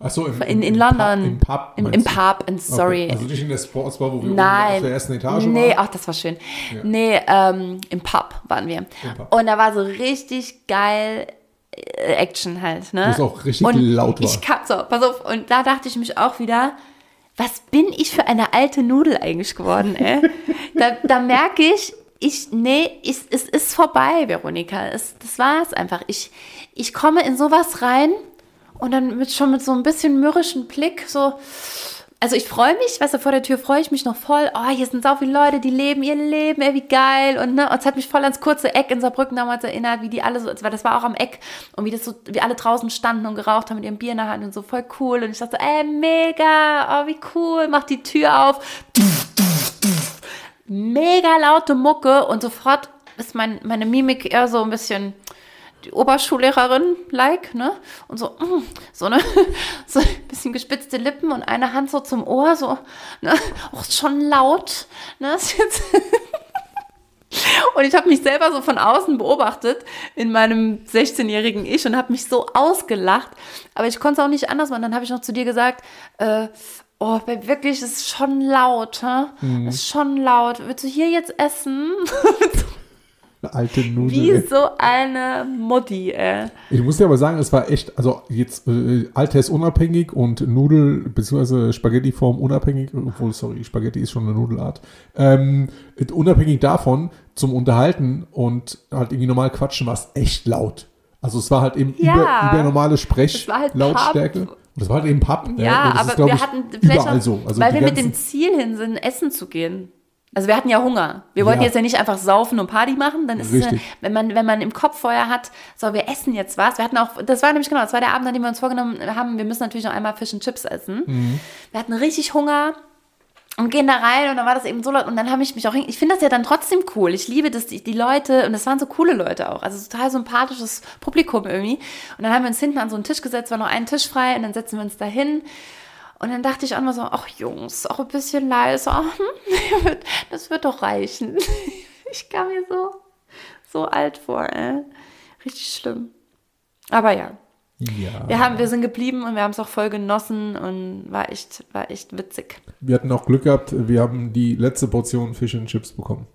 Achso, im, in, in im London. Im Pub. Im, im? Pub, and sorry. Okay. Also nicht in der Sportsbar, wo wir Nein. auf der ersten Etage nee, waren. ach, das war schön. Nee, ähm, im Pub waren wir. Pub. Und da war so richtig geil äh, Action halt, ne? Es auch richtig und laut war. Ich kam so, pass auf, und da dachte ich mich auch wieder, was bin ich für eine alte Nudel eigentlich geworden, ey? da, da merke ich, ich, nee, ich, es ist vorbei, Veronika. Es, das war's einfach. Ich, ich komme in sowas rein und dann mit, schon mit so ein bisschen mürrischen Blick, so, also ich freue mich, weißt du, vor der Tür freue ich mich noch voll. Oh, hier sind so viele Leute, die leben ihr Leben, ey, wie geil. Und, ne, es hat mich voll ans kurze Eck in Saarbrücken damals erinnert, wie die alle so, weil das war auch am Eck und wie das so, wie alle draußen standen und geraucht haben mit ihrem Bier in der Hand und so voll cool. Und ich dachte so, ey, mega, oh, wie cool, mach die Tür auf. Mega laute Mucke und sofort ist mein, meine Mimik eher so ein bisschen die Oberschullehrerin like, ne? Und so, mm, so eine so ein bisschen gespitzte Lippen und eine Hand so zum Ohr, so, ne? Auch schon laut, ne? Und ich habe mich selber so von außen beobachtet in meinem 16-jährigen Ich und habe mich so ausgelacht. Aber ich konnte es auch nicht anders machen. Dann habe ich noch zu dir gesagt, äh, oh, wirklich, es ist schon laut, hä? Es ist schon laut. Willst du hier jetzt essen? Eine alte Nudel. Wie ey. so eine Mutti, ey. Ich muss dir aber sagen, es war echt, also jetzt äh, Alters unabhängig und Nudel bzw. Spaghettiform unabhängig, obwohl, sorry, Spaghetti ist schon eine Nudelart. Ähm, unabhängig davon zum Unterhalten und halt irgendwie normal quatschen war es echt laut. Also es war halt eben Ja. über, über normale Es war halt Sprechlautstärke. Pub. Das war halt eben Pub. Ja, und das aber ist, wir ich, hatten vielleicht so. Also weil wir mit dem Ziel hin sind, essen zu gehen. Also wir hatten ja Hunger. Wir wollten Ja. jetzt ja nicht einfach saufen und Party machen, dann ist es ja, wenn man wenn man im Kopf vorher hat, so wir essen jetzt was. Wir hatten auch, das war nämlich genau, das war der Abend, an dem wir uns vorgenommen haben, wir müssen natürlich noch einmal Fish und Chips essen. Mhm. Wir hatten richtig Hunger und gehen da rein und dann war das eben so laut und dann habe ich mich auch, ich finde das ja dann trotzdem cool. Ich liebe das, die, die Leute und das waren so coole Leute auch, also total sympathisches Publikum irgendwie. Und dann haben wir uns hinten an so einen Tisch gesetzt, war noch ein Tisch frei und dann setzen wir uns da hin. Und dann dachte ich auch mal so, ach Jungs, auch ein bisschen leiser, hm, das wird doch reichen. Ich kam mir so, so alt vor, ey. Richtig schlimm. Aber ja, ja. wir, haben, wir sind geblieben und wir haben es auch voll genossen und war echt, war echt witzig. Wir hatten auch Glück gehabt, wir haben die letzte Portion Fish and Chips bekommen.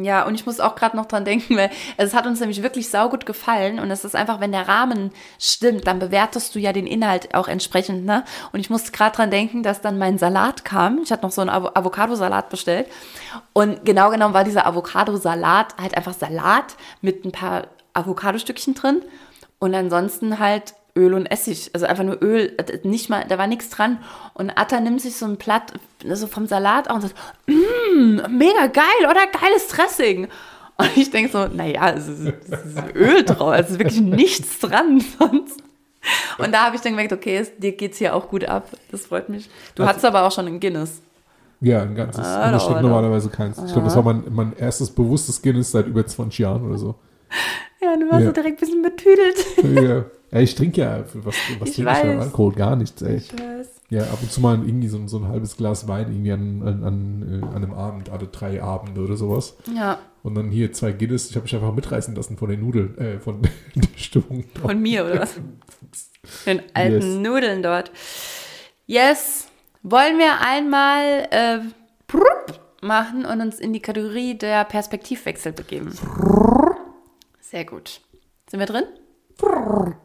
Ja, und ich muss auch gerade noch dran denken, weil es hat uns nämlich wirklich saugut gefallen und es ist einfach, wenn der Rahmen stimmt, dann bewertest du ja den Inhalt auch entsprechend, ne? Und ich musste gerade dran denken, dass dann mein Salat kam. Ich hatte noch so einen Avo Avocado-Salat bestellt und genau genommen war dieser Avocado-Salat halt einfach Salat mit ein paar Avocadostückchen drin und ansonsten halt Öl und Essig, also einfach nur Öl, äh, nicht mal, da war nichts dran. Und Atta nimmt sich so ein Blatt so vom Salat auf und sagt, mmm, mega geil, oder? Geiles Dressing. Und ich denke so, naja, es ist, es ist Öl drauf, es ist wirklich nichts dran sonst. Und da habe ich dann gemerkt, okay, es, dir geht's hier auch gut ab. Das freut mich. Du Also- hattest aber auch schon ein Guinness. Ja, ein ganzes. Ah, stimmt da. normalerweise keins. Ich glaube, das war mein, mein erstes bewusstes Guinness seit über 20 Jahren oder so. Ja, du warst Ja. so direkt ein bisschen betüdelt. ja. Ja, ich trinke ja, was, was Ich trinke ich denn weiß. Alkohol? Gar nichts, ey. Ich weiß. Ja, ab und zu mal irgendwie so, ein- so ein halbes Glas Wein irgendwie an, an, an, äh, an einem Abend, alle drei Abende oder sowas. Ja, Und dann hier zwei Guinness. Ich habe mich einfach mitreißen lassen von den Nudeln, äh, von der Stimmung. von mir, oder was? Den alten Yes. Nudeln dort. Yes. Wollen wir einmal äh, machen und uns in die Kategorie der Perspektivwechsel begeben? Sehr gut. Sind wir drin?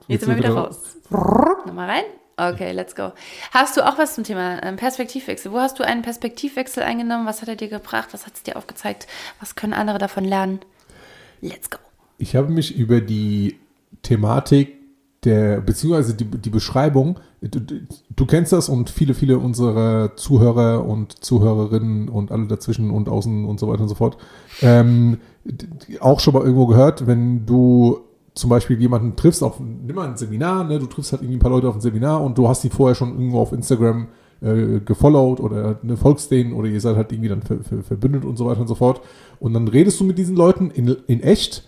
Jetzt sind wir wieder raus. Nochmal rein? Okay, let's go. Hast du auch was zum Thema ähm, Perspektivwechsel? Wo hast du einen Perspektivwechsel eingenommen? Was hat er dir gebracht? Was hat es dir aufgezeigt? Was können andere davon lernen? Let's go. Ich habe mich über die Thematik der, beziehungsweise die, die Beschreibung, du, du- kennst das und viele, viele unserer Zuhörer und Zuhörerinnen und alle dazwischen und außen und so weiter und so fort, ähm, auch schon mal irgendwo gehört, wenn du zum Beispiel jemanden triffst auf, nimm mal ein Seminar, ne, du triffst halt irgendwie ein paar Leute auf ein Seminar und du hast die vorher schon irgendwo auf Instagram äh, gefollowt oder ne, folgst denen oder ihr seid halt irgendwie dann ver, ver, verbündet und so weiter und so fort. Und dann redest du mit diesen Leuten in, in echt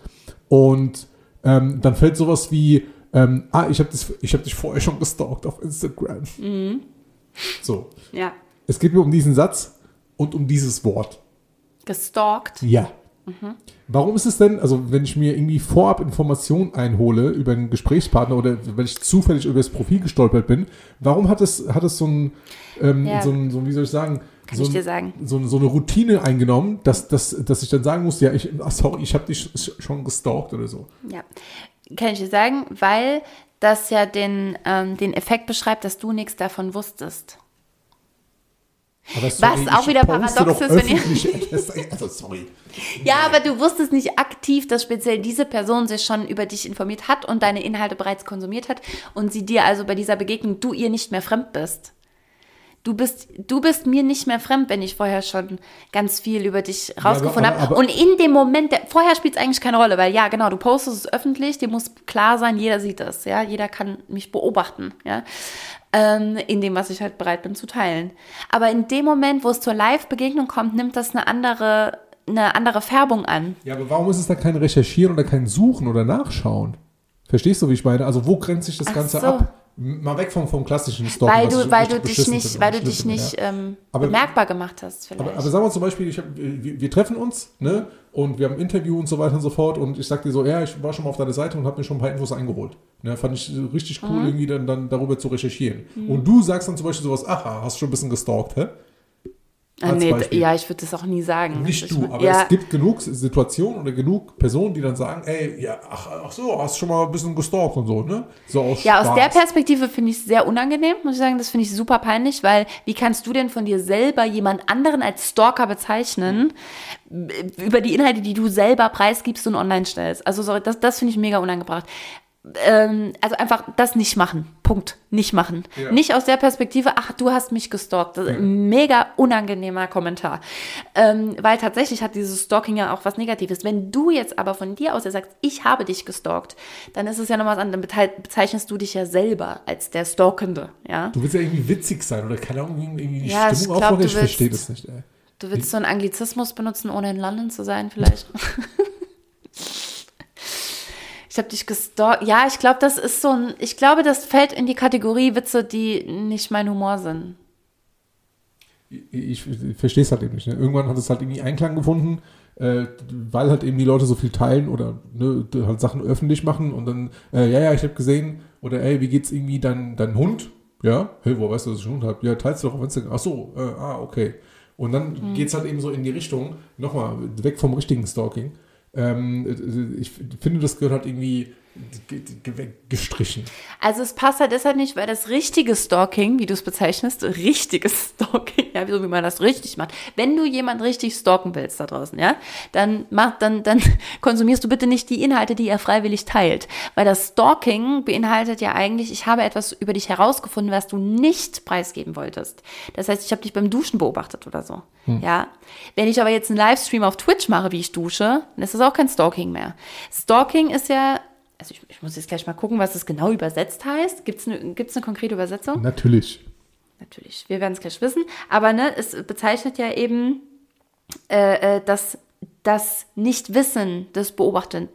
und ähm, dann fällt sowas wie, ähm, ah, ich habe hab dich vorher schon gestalkt auf Instagram. So. Ja. Es geht mir um diesen Satz und um dieses Wort. Gestalkt. Ja. Warum ist es denn, also wenn ich mir irgendwie vorab Informationen einhole über einen Gesprächspartner oder wenn ich zufällig über das Profil gestolpert bin, warum hat es, hat es so ein, ähm, Ja. so ein, so, wie soll ich sagen, Kann so, ich ein- dir sagen. So, so eine Routine eingenommen, dass, dass, dass ich dann sagen muss, ja, ich, ach, sorry, ich habe dich sch- schon gestalkt oder so. Ja. Kann ich dir sagen, weil das ja den, ähm, den Effekt beschreibt, dass du nichts davon wusstest. Aber Was auch wieder paradox ist, wenn ihr- Also, sorry. Ja, aber du wusstest nicht aktiv, dass speziell diese Person sich schon über dich informiert hat und deine Inhalte bereits konsumiert hat und sie dir also bei dieser Begegnung, du ihr nicht mehr fremd bist. Du bist, du bist mir nicht mehr fremd, wenn ich vorher schon ganz viel über dich rausgefunden habe. Und in dem Moment, der, vorher spielt es eigentlich keine Rolle, weil ja, genau, du postest es öffentlich, dir muss klar sein, jeder sieht es, ja, jeder kann mich beobachten, ja, ähm, in dem, was ich halt bereit bin zu teilen. Aber in dem Moment, wo es zur Live-Begegnung kommt, nimmt das eine andere, eine andere Färbung an. Ja, aber warum ist es da kein Recherchieren oder kein Suchen oder Nachschauen? Verstehst du, wie ich meine? Also, wo grenzt sich das Ach Ganze so. ab? Mal weg vom, vom klassischen Stalking. Weil du, weil du dich nicht, weil du dich nicht ähm, Aber- bemerkbar gemacht hast, vielleicht. Aber, aber sagen wir zum Beispiel, hab, wir, wir treffen uns, ne? Und wir haben ein Interview und so weiter und so fort. Und ich sag dir so, ja, ich war schon mal auf deiner Seite und habe mir schon ein paar Infos eingeholt. Ne, fand ich richtig cool, Mhm. irgendwie dann, dann darüber zu recherchieren. Und du sagst dann zum Beispiel sowas, aha, hast schon ein bisschen gestalkt, hä? Als nee, d- Beispiel. ja, ich würde das auch nie sagen. Nicht Ich du, aber ja, es gibt genug Situationen oder genug Personen, die dann sagen, ey, ja, ach, ach so, hast schon mal ein bisschen gestalkt und so, ne? So aus Ja, aus Spaß. der Perspektive finde ich es sehr unangenehm, muss ich sagen. Das finde ich super peinlich, weil wie kannst du denn von dir selber jemand anderen als Stalker bezeichnen, b- über die Inhalte, die du selber preisgibst und online stellst? Also sorry, das, das finde ich mega unangebracht. Ähm, also einfach das nicht machen. Punkt. Nicht machen. Ja. Nicht aus der Perspektive, ach, du hast mich gestalkt. Das ist ein mega unangenehmer Kommentar. Ähm, weil tatsächlich hat dieses Stalking ja auch was Negatives. Wenn du jetzt aber von dir aus ja sagst, ich habe dich gestalkt, dann ist es ja noch was anderes. Dann bezeichnest du dich ja selber als der Stalkende. Ja? Du willst ja irgendwie witzig sein oder keine Ahnung, irgendwie die Ja, Stimmung glaub, aufmachen. Ich verstehe das nicht, ey. Du willst so einen Anglizismus benutzen, ohne in London zu sein, vielleicht. ich habe dich gestalkt. Ja, ich glaube, das ist so ein. Ich glaube, das fällt in die Kategorie Witze, die nicht mein Humor sind. ich verstehe es halt eben nicht. Ne? Irgendwann hat es halt irgendwie Einklang gefunden, äh, weil halt eben die Leute so viel teilen oder ne, halt Sachen öffentlich machen und dann, äh, ja, ja, ich habe gesehen, oder ey, wie geht's irgendwie dein, dein Hund? Ja, hey, wo weißt du, dass ich einen Hund habe? Ja, teilst du doch auf Instagram. Ach so, äh, ah, okay. Und dann geht's halt eben so in die Richtung, nochmal, weg vom richtigen Stalking. Ähm, äh, ich finde, das gehört halt irgendwie ge- ge- gestrichen. Also es passt halt deshalb nicht, weil das richtige Stalking, wie du es bezeichnest, richtiges Stalking, ja, so wie man das richtig macht. Wenn du jemanden richtig stalken willst da draußen, ja, dann mach, dann, dann konsumierst du bitte nicht die Inhalte, die er freiwillig teilt. Weil das Stalking beinhaltet ja eigentlich, ich habe etwas über dich herausgefunden, was du nicht preisgeben wolltest. Das heißt, ich habe dich beim Duschen beobachtet oder so. Ja. Wenn ich aber jetzt einen Livestream auf Twitch mache, wie ich dusche, dann ist das auch kein Stalking mehr. Stalking ist ja also ich, ich muss jetzt gleich mal gucken, was das genau übersetzt heißt. Gibt es eine, gibt's eine konkrete Übersetzung? Natürlich. Natürlich, wir werden es gleich wissen. Aber ne, es bezeichnet ja eben äh, äh, das, das Nichtwissen des Beobachtenden.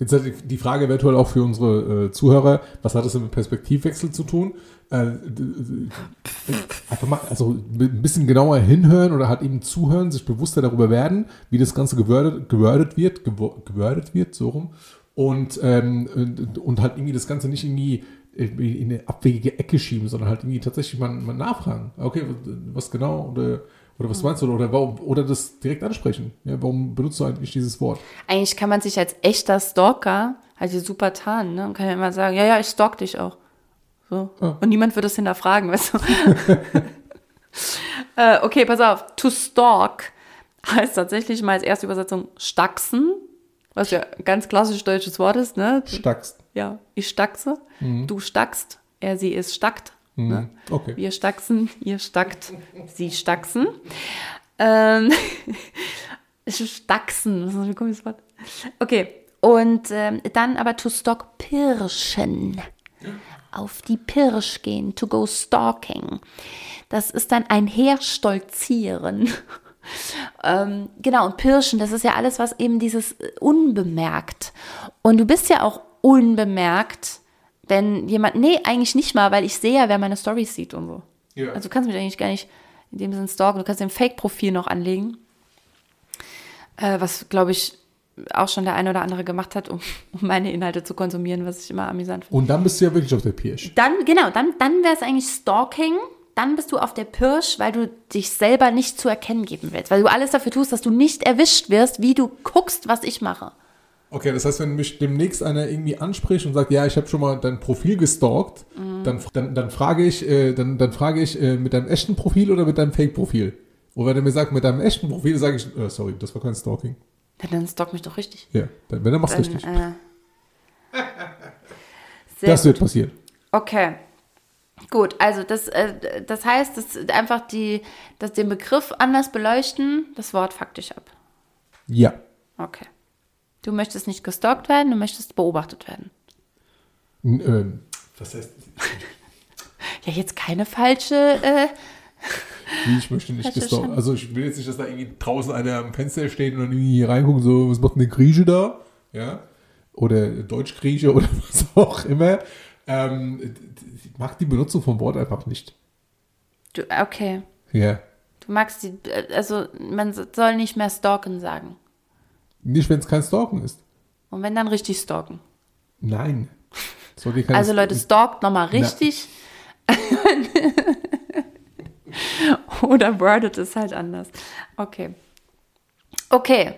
Jetzt hat die- Frage eventuell auch für unsere äh, Zuhörer, was hat das denn mit Perspektivwechsel zu tun? Äh, einfach mal, also ein bisschen genauer hinhören oder halt eben zuhören, sich bewusster darüber werden, wie das Ganze gewordet, gewordet wird, gewo- gewordet wird, so rum. Und, ähm, und, und halt irgendwie das Ganze nicht irgendwie in eine abwegige Ecke schieben, sondern halt irgendwie tatsächlich mal, mal nachfragen. Okay, was genau oder, oder was meinst du oder warum oder das direkt ansprechen. Ja, warum benutzt du eigentlich dieses Wort? Eigentlich kann man sich als echter Stalker halt super tarnen. Ne? Und kann ja immer sagen, ja, ja, ich stalk dich auch. So. Ah. Und niemand wird es hinterfragen, weißt du. äh, okay, pass auf. To stalk heißt tatsächlich mal als erste Übersetzung staxen, was ja ein ganz klassisch deutsches Wort ist, ne? Stackst. Ja, ich staxe, du stackst, er, sie, es stackt. Ne? Okay. Wir staxen, ihr stackt, sie staxen. Ähm, staxen, ist das für ein komisches Wort? Okay, und ähm, dann aber to stalk Pirschen. Auf die Pirsch gehen, to go stalking. Das ist dann ein Herstolzieren. ähm, genau, und Pirschen, das ist ja alles, was eben dieses äh, unbemerkt. Und du bist ja auch unbemerkt, wenn jemand, nee, eigentlich nicht mal, weil ich sehe ja, wer meine Stories sieht und so. Ja. Also du kannst mich eigentlich gar nicht in dem Sinne stalken. Du kannst ein Fake-Profil noch anlegen. Äh, was, glaube ich, auch schon der eine oder andere gemacht hat, um, um meine Inhalte zu konsumieren, was ich immer amüsant finde. Und dann bist du ja wirklich auf der Pirsch. Dann, genau, dann, dann wäre es eigentlich Stalking. Dann bist du auf der Pirsch, weil du dich selber nicht zu erkennen geben willst. Weil du alles dafür tust, dass du nicht erwischt wirst, wie du guckst, was ich mache. Okay, das heißt, wenn mich demnächst einer irgendwie anspricht und sagt, ja, ich habe schon mal dein Profil gestalkt, dann, dann, dann frage ich, äh, dann, dann frage ich äh, mit deinem echten Profil oder mit deinem Fake-Profil? Und wenn er mir sagt, mit deinem echten Profil, sage ich, äh, sorry, das war kein Stalking. Ja, dann stalk mich doch richtig. Ja, dann, wenn er macht's Dann, richtig. äh, Das gut. wird passieren. Okay. Gut, also das, äh, das heißt, dass einfach die, dass den Begriff anders beleuchten, das Wort faktisch ab. Ja. Okay. Du möchtest nicht gestalkt werden, du möchtest beobachtet werden. N- ähm, was heißt, Ja, jetzt keine falsche. Äh, wie, ich möchte nicht gestalkt. Also ich will jetzt nicht, dass da irgendwie draußen einer am Fenster steht und dann irgendwie hier reinguckt, so, was macht der Grieche da? Ja. Oder Deutsch-Grieche oder was auch immer. Ähm, ich mag die Benutzung vom Wort einfach nicht. du, okay. Ja. Du magst die. äh, Also, man soll nicht mehr stalken sagen. Nicht, wenn es kein Stalken ist. Und wenn dann richtig stalken. Nein. Also, Leute, stalkt nochmal richtig. Oder wordet es halt anders. Okay. Okay.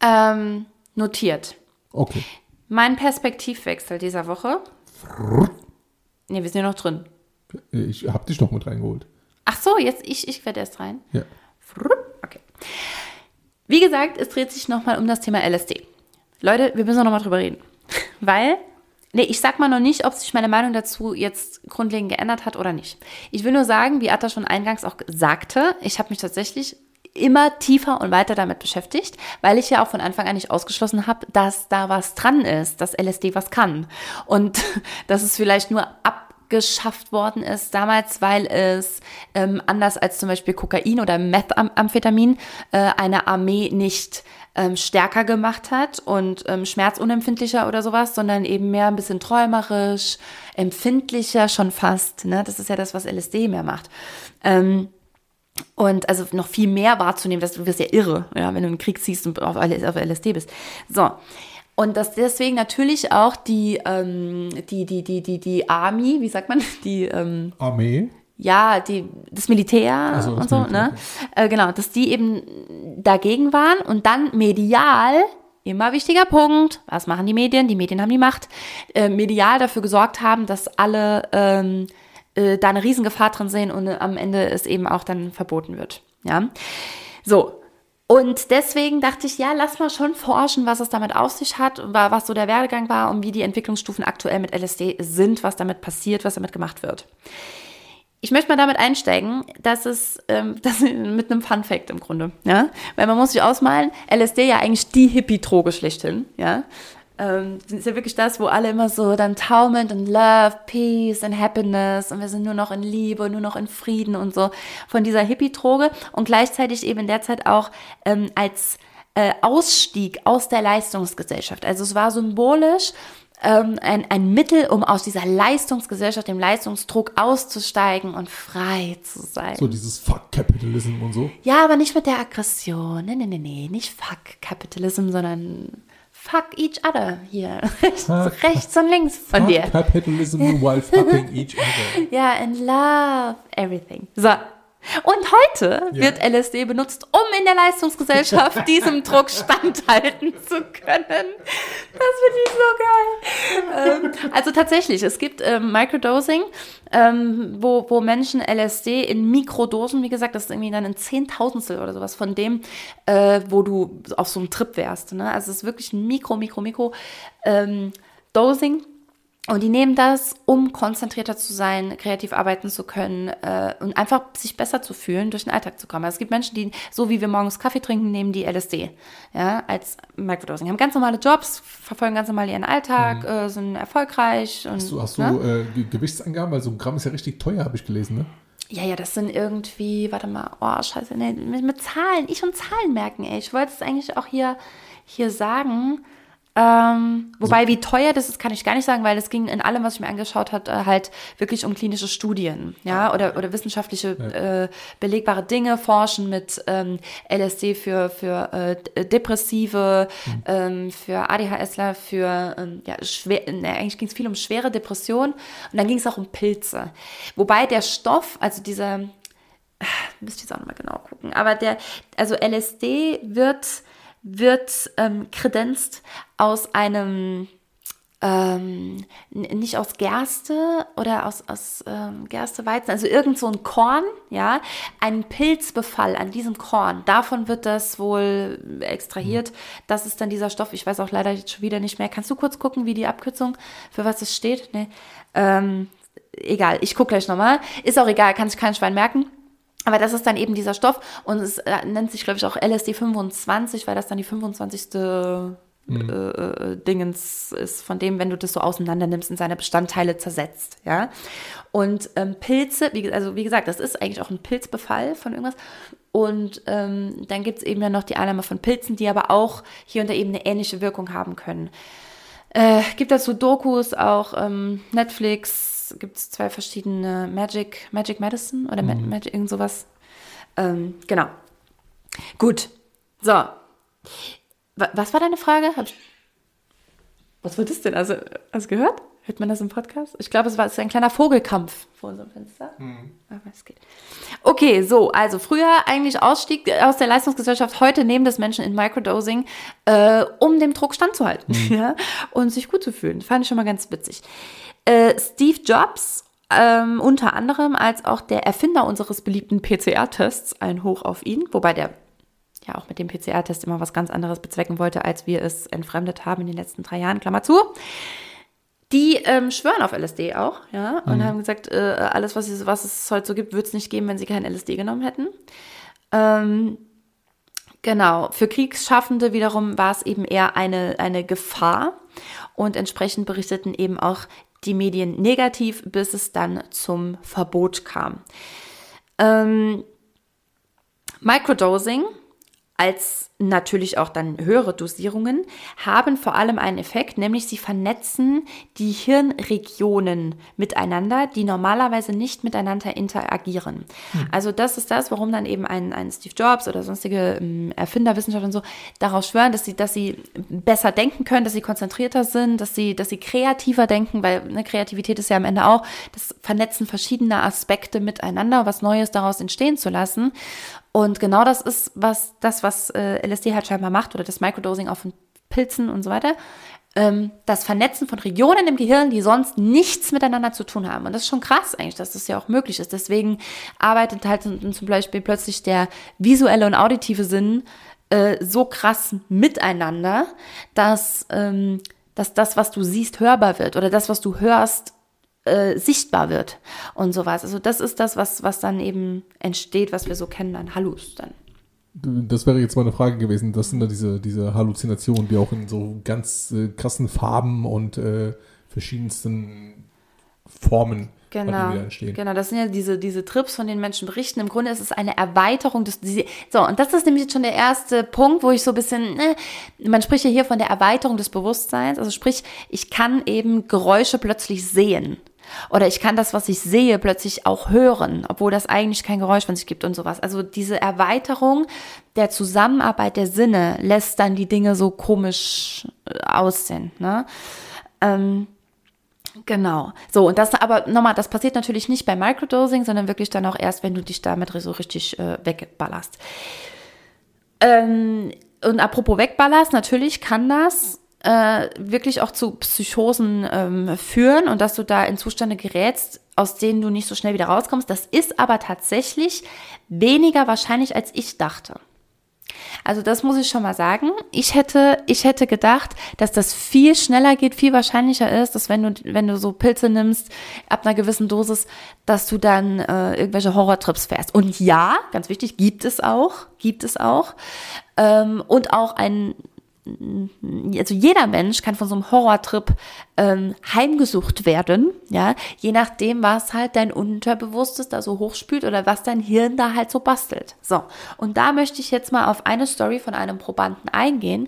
Ähm, notiert. Okay. Mein Perspektivwechsel dieser Woche. Ne, wir sind ja noch drin. Ich hab dich doch mit reingeholt. Ach so, jetzt ich, ich werde erst rein. Ja. Okay. Wie gesagt, es dreht sich nochmal um das Thema LSD. Leute, wir müssen noch mal drüber reden. Weil, nee, ich sag mal noch nicht, ob sich meine Meinung dazu jetzt grundlegend geändert hat oder nicht. Ich will nur sagen, wie Atta schon eingangs auch sagte, ich habe mich tatsächlich immer tiefer und weiter damit beschäftigt, weil ich ja auch von Anfang an nicht ausgeschlossen habe, dass da was dran ist, dass LSD was kann. Und dass es vielleicht nur abgeschafft worden ist damals, weil es ähm, anders als zum Beispiel Kokain oder Methamphetamin äh, eine Armee nicht ähm, stärker gemacht hat und ähm, schmerzunempfindlicher oder sowas, sondern eben mehr ein bisschen träumerisch, empfindlicher schon fast. Ne? Das ist ja das, was LSD mehr macht. Ähm, und also noch viel mehr wahrzunehmen, dass du wirst ja irre, ja, wenn du in den Krieg ziehst und auf, auf LSD bist. So. Und dass deswegen natürlich auch die, ähm, die, die, die, die, die Army, wie sagt man, die, ähm, Armee. Ja, die, das Militär Ach so, das und so, Militär, ne? Äh, genau, dass die eben dagegen waren und dann medial, immer wichtiger Punkt, was machen die Medien? Die Medien haben die Macht, äh, medial dafür gesorgt haben, dass alle ähm, äh, da eine Riesengefahr drin sehen und am Ende es eben auch dann verboten wird. Ja. So. Und deswegen dachte ich, ja, lass mal schon forschen, was es damit auf sich hat, wa- was so der Werdegang war und wie die Entwicklungsstufen aktuell mit LSD sind, was damit passiert, was damit gemacht wird. Ich möchte mal damit einsteigen, dass es ähm, das mit einem Fun Fact im Grunde, ja, weil man muss sich ausmalen, LSD ja eigentlich die Hippie-Droge schlechthin, ja. Ähm, ist ja wirklich das, wo alle immer so dann taumelnd und Love, Peace and Happiness und wir sind nur noch in Liebe, nur noch in Frieden und so von dieser Hippie-Droge und gleichzeitig eben in der Zeit auch ähm, als äh, Ausstieg aus der Leistungsgesellschaft. Also es war symbolisch ähm, ein, ein Mittel, um aus dieser Leistungsgesellschaft, dem Leistungsdruck auszusteigen und frei zu sein. So dieses Fuck Capitalism und so. Ja, aber nicht mit der Aggression. Nee, nee, nee, nee. Nicht fuck Capitalism, sondern fuck each other hier. Rechts, rechts und links von Fuck dir. Capitalism while fucking each other. Ja, and love everything. So. Und heute Ja. wird LSD benutzt, um in der Leistungsgesellschaft diesem Druck standhalten zu können. Das finde ich so geil. ähm, also tatsächlich, es gibt ähm, Microdosing, ähm, wo, wo Menschen LSD in Mikrodosen, wie gesagt, das ist irgendwie dann ein Zehntausendstel oder sowas von dem, äh, wo du auf so einem Trip wärst. Ne? Also es ist wirklich ein Mikro, Mikro, Mikro ähm, Dosing Und die nehmen das, um konzentrierter zu sein, kreativ arbeiten zu können äh, und einfach sich besser zu fühlen, durch den Alltag zu kommen. Also es gibt Menschen, die, so wie wir morgens Kaffee trinken, nehmen die LSD, ja, als Microdosing. Haben ganz normale Jobs, verfolgen ganz normal ihren Alltag, mhm. äh, sind erfolgreich. Und, hast du, hast ne? du äh, Gewichtsangaben? Weil so ein Gramm ist ja richtig teuer, habe ich gelesen, ne? Ja, ja, das sind irgendwie, warte mal, oh, scheiße, nee, mit, mit Zahlen, ich und Zahlen merken, ey. Ich wollte es eigentlich auch hier, hier sagen. Ähm, wobei, so. wie teuer das ist, kann ich gar nicht sagen, weil es ging in allem, was ich mir angeschaut habe, halt wirklich um klinische Studien, ja, oder, oder wissenschaftliche ja. äh, belegbare Dinge, forschen mit ähm, LSD für, für äh, Depressive, mhm. ähm, für ADHSler, für, ähm, ja, schwer, ne, eigentlich ging es viel um schwere Depressionen und dann ging es auch um Pilze. Wobei der Stoff, also dieser, äh, müsste ich jetzt auch nochmal genau gucken, aber der, also LSD wird wird ähm, kredenzt aus einem, ähm, nicht aus Gerste oder aus, aus ähm, Gerste, Weizen, also irgend so ein Korn, ja, ein Pilzbefall an diesem Korn, davon wird das wohl extrahiert. Mhm. Das ist dann dieser Stoff, ich weiß auch leider jetzt schon wieder nicht mehr. Kannst du kurz gucken, wie die Abkürzung, für was es steht? Nee. Ähm, egal, ich gucke gleich nochmal. Ist auch egal, kann sich kein Schwein merken. Aber das ist dann eben dieser Stoff und es äh, nennt sich, glaube ich, auch LSD 25, weil das dann die 25. Mhm. Äh, äh, Dingens ist, von dem, wenn du das so auseinander nimmst und seine Bestandteile zersetzt, ja. Und ähm, Pilze, wie, also wie gesagt, das ist eigentlich auch ein Pilzbefall von irgendwas. Und ähm, dann gibt es eben ja noch die Annahme von Pilzen, die aber auch hier und da eben eine ähnliche Wirkung haben können. Äh, gibt dazu Dokus, auch ähm, Netflix, gibt es zwei verschiedene Magic, Magic Medicine oder mhm. Magic, irgend sowas. Ähm, genau. Gut. So. Was war deine Frage? Was war das denn? Also, hast du gehört? Hört man das im Podcast? Ich glaube, es war es ein kleiner Vogelkampf vor unserem Fenster. Mhm. Aber es geht. Okay, so, also früher eigentlich Ausstieg aus der Leistungsgesellschaft, heute nehmen das Menschen in Microdosing, äh, um dem Druck standzuhalten mhm. ja, und sich gut zu fühlen. Fand ich schon mal ganz witzig. Äh, Steve Jobs, ähm, unter anderem als auch der Erfinder unseres beliebten PCR-Tests, ein Hoch auf ihn, wobei der ja auch mit dem PCR-Test immer was ganz anderes bezwecken wollte, als wir es entfremdet haben in den letzten drei Jahren, Klammer zu. Die ähm, schwören auf LSD auch, ja, und mhm. haben gesagt, äh, alles, was es, was es heute so gibt, würde es nicht geben, wenn sie kein LSD genommen hätten. Ähm, genau, für Kriegsschaffende wiederum war es eben eher eine, eine Gefahr und entsprechend berichteten eben auch die Medien negativ, bis es dann zum Verbot kam. Ähm, Microdosing als natürlich auch dann höhere Dosierungen, haben vor allem einen Effekt, nämlich sie vernetzen die Hirnregionen miteinander, die normalerweise nicht miteinander interagieren. Hm. Also das ist das, warum dann eben ein, ein Steve Jobs oder sonstige ähm, Erfinder, Wissenschaftler und so darauf schwören, dass sie, dass sie besser denken können, dass sie konzentrierter sind, dass sie, dass sie kreativer denken, weil eine Kreativität ist ja am Ende auch das Vernetzen verschiedener Aspekte miteinander, was Neues daraus entstehen zu lassen. Und genau das ist was das, was äh, LSD halt scheinbar macht oder das Microdosing auf Pilzen und so weiter. Ähm, das Vernetzen von Regionen im Gehirn, die sonst nichts miteinander zu tun haben. Und das ist schon krass eigentlich, dass das ja auch möglich ist. Deswegen arbeitet halt zum Beispiel plötzlich der visuelle und auditive Sinn äh, so krass miteinander, dass, ähm, dass das, was du siehst, hörbar wird oder das, was du hörst, äh, sichtbar wird und sowas. Also das ist das, was, was dann eben entsteht, was wir so kennen an Hallus dann. Das wäre jetzt mal eine Frage gewesen. Das sind da diese, diese Halluzinationen, die auch in so ganz äh, krassen Farben und äh, verschiedensten Formen genau, Genau, das sind ja diese, diese Trips, von denen Menschen berichten. Im Grunde ist es eine Erweiterung des. Diese, so, und das ist nämlich jetzt schon der erste Punkt, wo ich so ein bisschen. Ne, man spricht ja hier von der Erweiterung des Bewusstseins. Also sprich, ich kann eben Geräusche plötzlich sehen. Oder ich kann das, was ich sehe, plötzlich auch hören, obwohl das eigentlich kein Geräusch von sich gibt und sowas. Also diese Erweiterung der Zusammenarbeit der Sinne lässt dann die Dinge so komisch äh, aussehen. Ne? Ähm, Genau. So, und das aber nochmal, das passiert natürlich nicht bei Microdosing, sondern wirklich dann auch erst, wenn du dich damit so richtig äh, wegballerst. Ähm, und apropos wegballerst, natürlich kann das äh, wirklich auch zu Psychosen ähm, führen und dass du da in Zustände gerätst, aus denen du nicht so schnell wieder rauskommst. Das ist aber tatsächlich weniger wahrscheinlich, als ich dachte. Also das muss ich schon mal sagen. Ich hätte, ich hätte gedacht, dass das viel schneller geht, viel wahrscheinlicher ist, dass wenn du, wenn du so Pilze nimmst, ab einer gewissen Dosis, dass du dann äh, irgendwelche Horrortrips fährst. Und ja, ganz wichtig, gibt es auch, gibt es auch. Ähm, und auch ein also jeder Mensch kann von so einem Horrortrip ähm, heimgesucht werden, ja, je nachdem, was halt dein Unterbewusstes da so hochspült oder was dein Hirn da halt so bastelt. So, und da möchte ich jetzt mal auf eine Story von einem Probanden eingehen,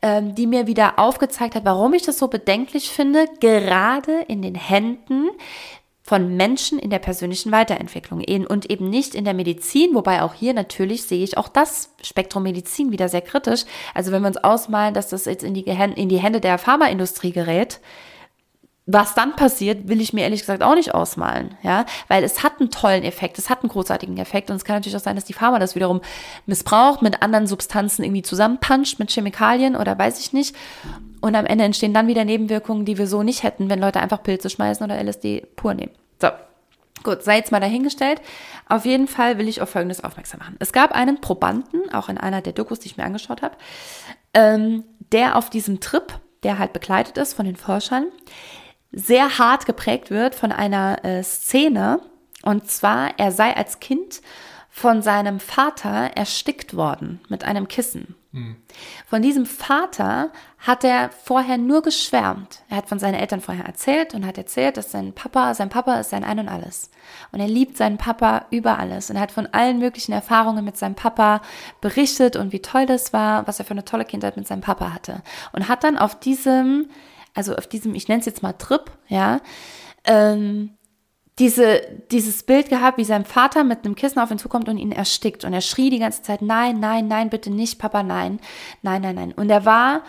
ähm, die mir wieder aufgezeigt hat, warum ich das so bedenklich finde, gerade in den Händen von Menschen in der persönlichen Weiterentwicklung und eben nicht in der Medizin, wobei auch hier natürlich sehe ich auch das Spektrum Medizin wieder sehr kritisch. Also wenn wir uns ausmalen, dass das jetzt in die, in die Hände der Pharmaindustrie gerät, was dann passiert, will ich mir ehrlich gesagt auch nicht ausmalen, ja, weil es hat einen tollen Effekt, es hat einen großartigen Effekt und es kann natürlich auch sein, dass die Pharma das wiederum missbraucht, mit anderen Substanzen irgendwie zusammenpuncht, mit Chemikalien oder weiß ich nicht. Und am Ende entstehen dann wieder Nebenwirkungen, die wir so nicht hätten, wenn Leute einfach Pilze schmeißen oder LSD pur nehmen. So, gut, sei jetzt mal dahingestellt. Auf jeden Fall will ich auf Folgendes aufmerksam machen. Es gab einen Probanden, auch in einer der Dokus, die ich mir angeschaut habe, ähm, der auf diesem Trip, der halt begleitet ist von den Forschern, sehr hart geprägt wird von einer äh, Szene. Und zwar, er sei als Kind von seinem Vater erstickt worden mit einem Kissen. Hm. Von diesem Vater hat er vorher nur geschwärmt. Er hat von seinen Eltern vorher erzählt und hat erzählt, dass sein Papa, sein Papa ist sein Ein und Alles. Und er liebt seinen Papa über alles. Und er hat von allen möglichen Erfahrungen mit seinem Papa berichtet und wie toll das war, was er für eine tolle Kindheit mit seinem Papa hatte. Und hat dann auf diesem, also auf diesem, ich nenne es jetzt mal Trip, ja, ähm, diese, dieses Bild gehabt, wie sein Vater mit einem Kissen auf ihn zukommt und ihn erstickt. Und er schrie die ganze Zeit, nein, nein, nein, bitte nicht, Papa, nein, nein, nein, nein. Und er war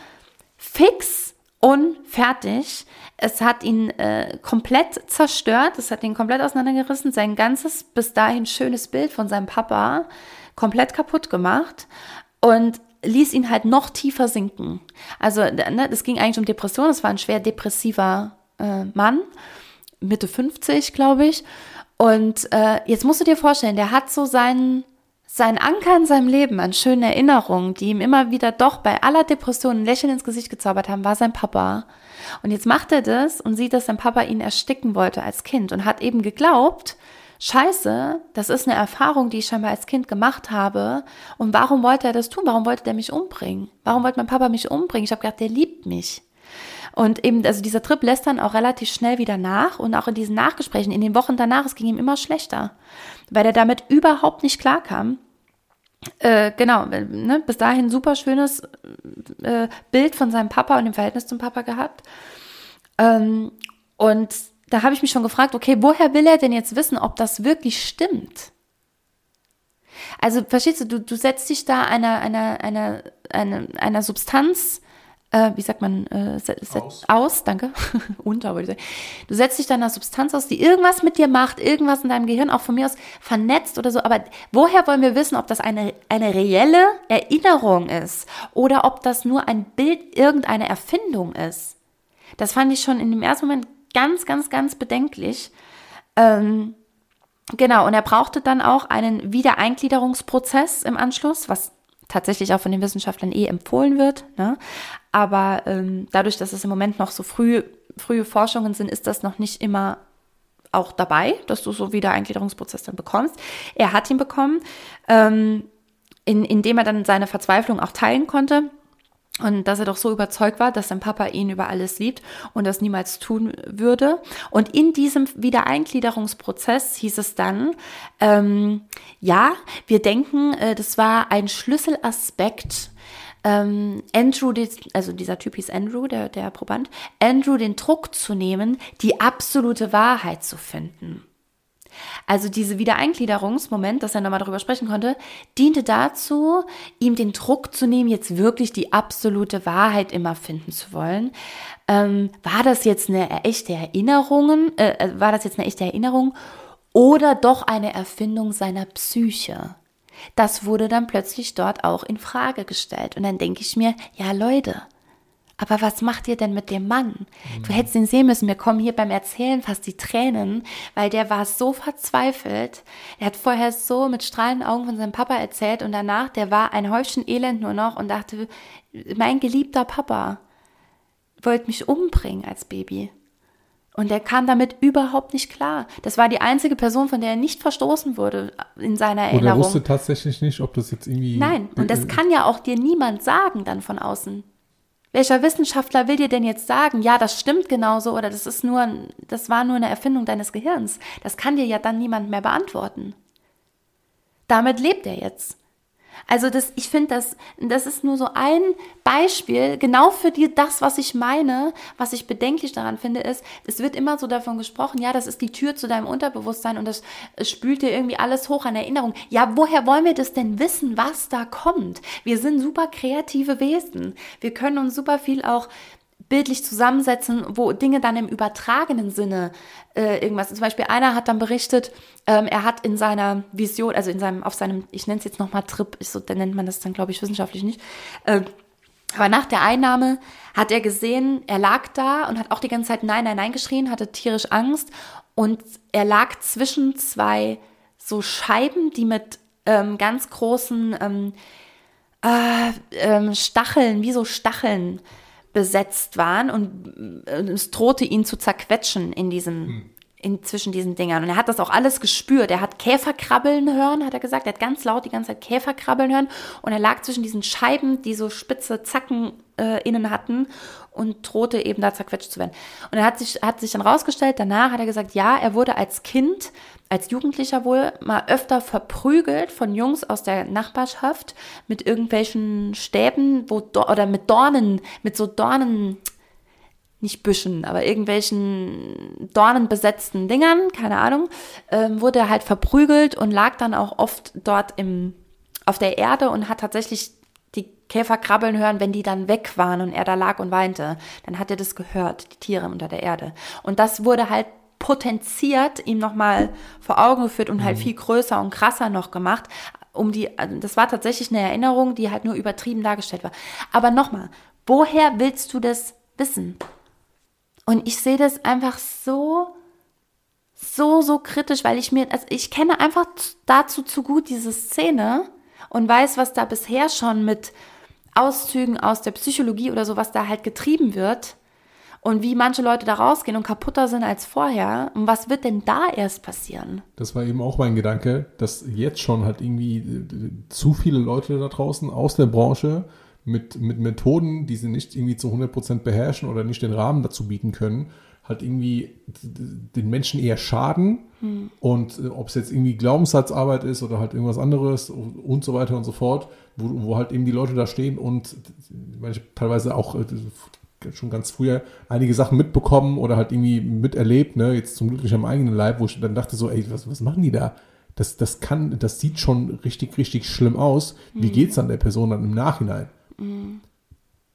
fix und fertig. Es hat ihn äh, komplett zerstört, es hat ihn komplett auseinandergerissen, sein ganzes bis dahin schönes Bild von seinem Papa komplett kaputt gemacht und ließ ihn halt noch tiefer sinken. Also ne, es ging eigentlich um Depression, es war ein schwer depressiver äh, Mann Mitte 50, glaube ich. Und äh, jetzt musst du dir vorstellen, der hat so seinen, seinen Anker in seinem Leben an schönen Erinnerungen, die ihm immer wieder doch bei aller Depression ein Lächeln ins Gesicht gezaubert haben, war sein Papa. Und jetzt macht er das und sieht, dass sein Papa ihn ersticken wollte als Kind und hat eben geglaubt, Scheiße, das ist eine Erfahrung, die ich scheinbar als Kind gemacht habe. Und warum wollte er das tun? Warum wollte er mich umbringen? Warum wollte mein Papa mich umbringen? Ich habe gedacht, der liebt mich. Und eben, also dieser Trip lässt dann auch relativ schnell wieder nach und auch in diesen Nachgesprächen, in den Wochen danach, es ging ihm immer schlechter, weil er damit überhaupt nicht klarkam. Äh, genau, ne, bis dahin super schönes äh, Bild von seinem Papa und dem Verhältnis zum Papa gehabt. Ähm, und da habe ich mich schon gefragt, okay, woher will er denn jetzt wissen, ob das wirklich stimmt? Also, verstehst du, du, du setzt dich da einer, einer, einer, einer, einer Substanz äh, wie sagt man, äh, aus. aus, danke, unter würde ich sagen. Du setzt dich deiner Substanz aus, die irgendwas mit dir macht, irgendwas in deinem Gehirn, auch von mir aus vernetzt oder so. Aber woher wollen wir wissen, ob das eine, eine reelle Erinnerung ist oder ob das nur ein Bild, irgendeine Erfindung ist? Das fand ich schon in dem ersten Moment ganz, ganz, ganz bedenklich. Ähm, genau, und er brauchte dann auch einen Wiedereingliederungsprozess im Anschluss, was tatsächlich auch von den Wissenschaftlern eh empfohlen wird. Ne? Aber ähm, dadurch, dass es im Moment noch so früh, frühe Forschungen sind, ist das noch nicht immer auch dabei, dass du so wieder Eingliederungsprozess dann bekommst. Er hat ihn bekommen, ähm, in, indem er dann seine Verzweiflung auch teilen konnte. Und dass er doch so überzeugt war, dass sein Papa ihn über alles liebt und das niemals tun würde. Und in diesem Wiedereingliederungsprozess hieß es dann, ähm, ja, wir denken, äh, das war ein Schlüsselaspekt ähm, Andrew, also dieser Typ hieß Andrew, der, der Proband, Andrew den Druck zu nehmen, die absolute Wahrheit zu finden. Also diese Wiedereingliederungsmoment, dass er nochmal darüber sprechen konnte, diente dazu, ihm den Druck zu nehmen, jetzt wirklich die absolute Wahrheit immer finden zu wollen. Ähm, war das jetzt eine echte Erinnerung? Äh, äh, war das jetzt eine echte Erinnerung oder doch eine Erfindung seiner Psyche? Das wurde dann plötzlich dort auch in Frage gestellt. Und dann denke ich mir, ja Leute, Aber was macht ihr denn mit dem Mann? Du hättest ihn sehen müssen. Mir kommen hier beim Erzählen fast die Tränen, weil der war so verzweifelt. Er hat vorher so mit strahlenden Augen von seinem Papa erzählt und danach, der war ein Häufchen Elend nur noch und dachte, mein geliebter Papa wollte mich umbringen als Baby. Und er kam damit überhaupt nicht klar. Das war die einzige Person, von der er nicht verstoßen wurde in seiner Erinnerung. Und er wusste tatsächlich nicht, ob das jetzt irgendwie. Nein, und das kann ja auch dir niemand sagen dann von außen. Welcher Wissenschaftler will dir denn jetzt sagen, ja, das stimmt genauso oder das ist nur, das war nur eine Erfindung deines Gehirns? Das kann dir ja dann niemand mehr beantworten. Damit lebt er jetzt. Also das, ich finde, das, das ist nur so ein Beispiel, genau für die, das, was ich meine, was ich bedenklich daran finde, ist, es wird immer so davon gesprochen, ja, das ist die Tür zu deinem Unterbewusstsein und das spült dir irgendwie alles hoch an Erinnerung. Ja, woher wollen wir das denn wissen, was da kommt? Wir sind super kreative Wesen. Wir können uns super viel auch bildlich zusammensetzen, wo Dinge dann im übertragenen Sinne äh, irgendwas. Zum Beispiel einer hat dann berichtet, ähm, er hat in seiner Vision, also in seinem, auf seinem, ich nenne es jetzt nochmal Trip, ist so, dann nennt man das dann, glaube ich, wissenschaftlich nicht. Äh, aber nach der Einnahme hat er gesehen, er lag da und hat auch die ganze Zeit Nein, Nein, Nein geschrien, hatte tierisch Angst und er lag zwischen zwei so Scheiben, die mit ähm, ganz großen ähm, äh, ähm, Stacheln, wie so Stacheln besetzt waren und es drohte ihn zu zerquetschen in diesem, hm. in, zwischen diesen Dingern. Und er hat das auch alles gespürt. Er hat Käfer krabbeln hören, hat er gesagt. Er hat ganz laut die ganze Zeit Käfer krabbeln hören. Und er lag zwischen diesen Scheiben, die so spitze Zacken äh, innen hatten und drohte eben da zerquetscht zu werden. Und er hat sich, hat sich dann rausgestellt, danach hat er gesagt, ja, er wurde als Kind als Jugendlicher wohl mal öfter verprügelt von Jungs aus der Nachbarschaft mit irgendwelchen Stäben wo, oder mit Dornen, mit so Dornen, nicht Büschen, aber irgendwelchen dornenbesetzten Dingern, keine Ahnung, ähm, wurde er halt verprügelt und lag dann auch oft dort im, auf der Erde und hat tatsächlich Käfer krabbeln hören, wenn die dann weg waren und er da lag und weinte. Dann hat er das gehört, die Tiere unter der Erde. Und das wurde halt potenziert, ihm nochmal vor Augen geführt und halt mhm. viel größer und krasser noch gemacht. Um die, also das war tatsächlich eine Erinnerung, die halt nur übertrieben dargestellt war. Aber nochmal, woher willst du das wissen? Und ich sehe das einfach so, so, so kritisch, weil ich mir, also ich kenne einfach dazu zu gut diese Szene und weiß, was da bisher schon mit Auszügen aus der Psychologie oder so, was da halt getrieben wird und wie manche Leute da rausgehen und kaputter sind als vorher. Und was wird denn da erst passieren? Das war eben auch mein Gedanke, dass jetzt schon halt irgendwie äh, zu viele Leute da draußen aus der Branche mit, mit Methoden, die sie nicht irgendwie zu 100% beherrschen oder nicht den Rahmen dazu bieten können, halt irgendwie den Menschen eher schaden. Hm. Und äh, ob es jetzt irgendwie Glaubenssatzarbeit ist oder halt irgendwas anderes und so weiter und so fort, wo, wo halt eben die Leute da stehen und ich teilweise auch äh, schon ganz früher einige Sachen mitbekommen oder halt irgendwie miterlebt, ne, jetzt zum Glück nicht am eigenen Leib, wo ich dann dachte so, ey, was, was machen die da? Das, das kann, das sieht schon richtig, richtig schlimm aus. Wie mhm. geht's dann der Person dann im Nachhinein? Mhm.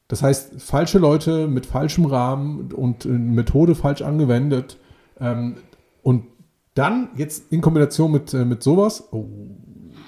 Das heißt, falsche Leute mit falschem Rahmen und Methode falsch angewendet ähm, und dann jetzt in Kombination mit, äh, mit sowas, oh,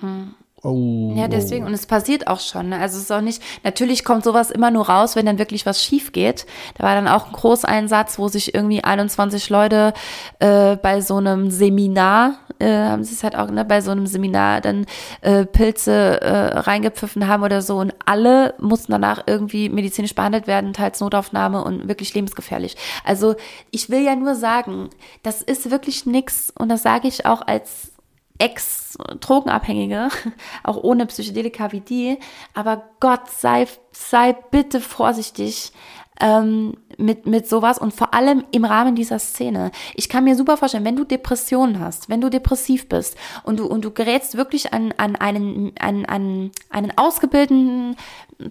mhm. Oh. Ja, deswegen. Und es passiert auch schon. Ne? Also es ist auch nicht, natürlich kommt sowas immer nur raus, wenn dann wirklich was schief geht. Da war dann auch ein Großeinsatz, wo sich irgendwie 21 Leute äh, bei so einem Seminar, äh, haben sie es halt auch, ne, bei so einem Seminar dann äh, Pilze äh, reingepfiffen haben oder so. Und alle mussten danach irgendwie medizinisch behandelt werden, teils Notaufnahme und wirklich lebensgefährlich. Also ich will ja nur sagen, das ist wirklich nix. Und das sage ich auch als Ex-Drogenabhängige, auch ohne Psychedelika wie die. Aber Gott sei, sei bitte vorsichtig ähm, mit, mit sowas und vor allem im Rahmen dieser Szene. Ich kann mir super vorstellen, wenn du Depressionen hast, wenn du depressiv bist und du, und du gerätst wirklich an, an, einen, an, an einen ausgebildeten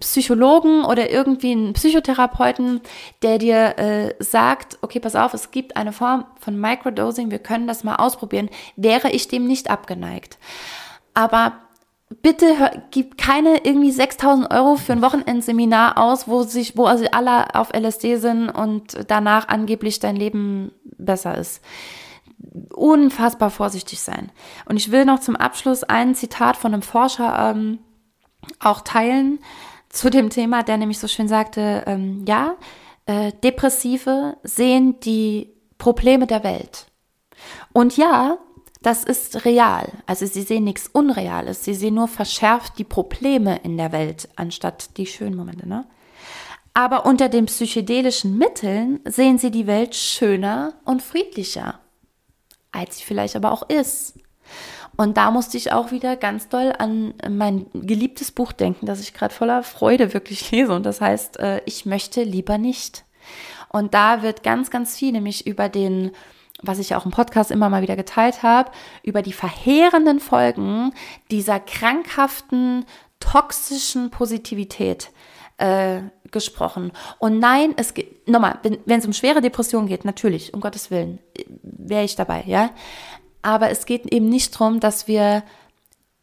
Psychologen oder irgendwie einen Psychotherapeuten, der dir äh, sagt, okay, pass auf, es gibt eine Form von Microdosing, wir können das mal ausprobieren, wäre ich dem nicht abgeneigt. Aber bitte hör, gib keine irgendwie 6000 Euro für ein Wochenendseminar aus, wo sich, wo also alle auf LSD sind und danach angeblich dein Leben besser ist. Unfassbar vorsichtig sein. Und ich will noch zum Abschluss ein Zitat von einem Forscher ähm, auch teilen, zu dem Thema, der nämlich so schön sagte, ähm, ja, äh, Depressive sehen die Probleme der Welt. Und ja, das ist real. Also sie sehen nichts Unreales. Sie sehen nur verschärft die Probleme in der Welt, anstatt die schönen Momente. Ne? Aber unter den psychedelischen Mitteln sehen sie die Welt schöner und friedlicher, als sie vielleicht aber auch ist. Und da musste ich auch wieder ganz doll an mein geliebtes Buch denken, das ich gerade voller Freude wirklich lese. Und das heißt, äh, ich möchte lieber nicht. Und da wird ganz, ganz viel nämlich über den, was ich auch im Podcast immer mal wieder geteilt habe, über die verheerenden Folgen dieser krankhaften, toxischen Positivität äh, gesprochen. Und nein, es geht, nochmal, wenn, es um schwere Depressionen geht, natürlich, um Gottes Willen, wäre ich dabei, ja. Aber es geht eben nicht darum, dass wir,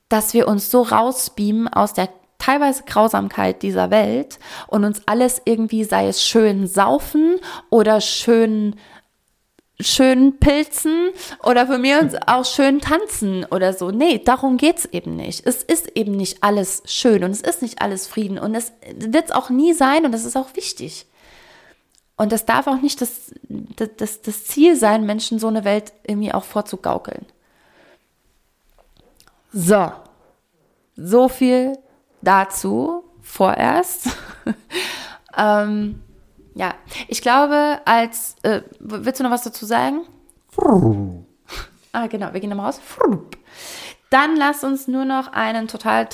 dass wir uns so rausbeamen aus der teilweise Grausamkeit dieser Welt und uns alles irgendwie, sei es schön saufen oder schön schön pilzen oder für uns auch schön tanzen oder so. Nee, darum geht's eben nicht. Es ist eben nicht alles schön und es ist nicht alles Frieden und es wird es auch nie sein und das ist auch wichtig. Und das darf auch nicht das, das, das Ziel sein, Menschen so eine Welt irgendwie auch vorzugaukeln. So, so viel dazu vorerst. ähm, ja, ich glaube, als, äh, willst du noch was dazu sagen? ah, genau, wir gehen nochmal raus. Dann lass uns nur noch einen total.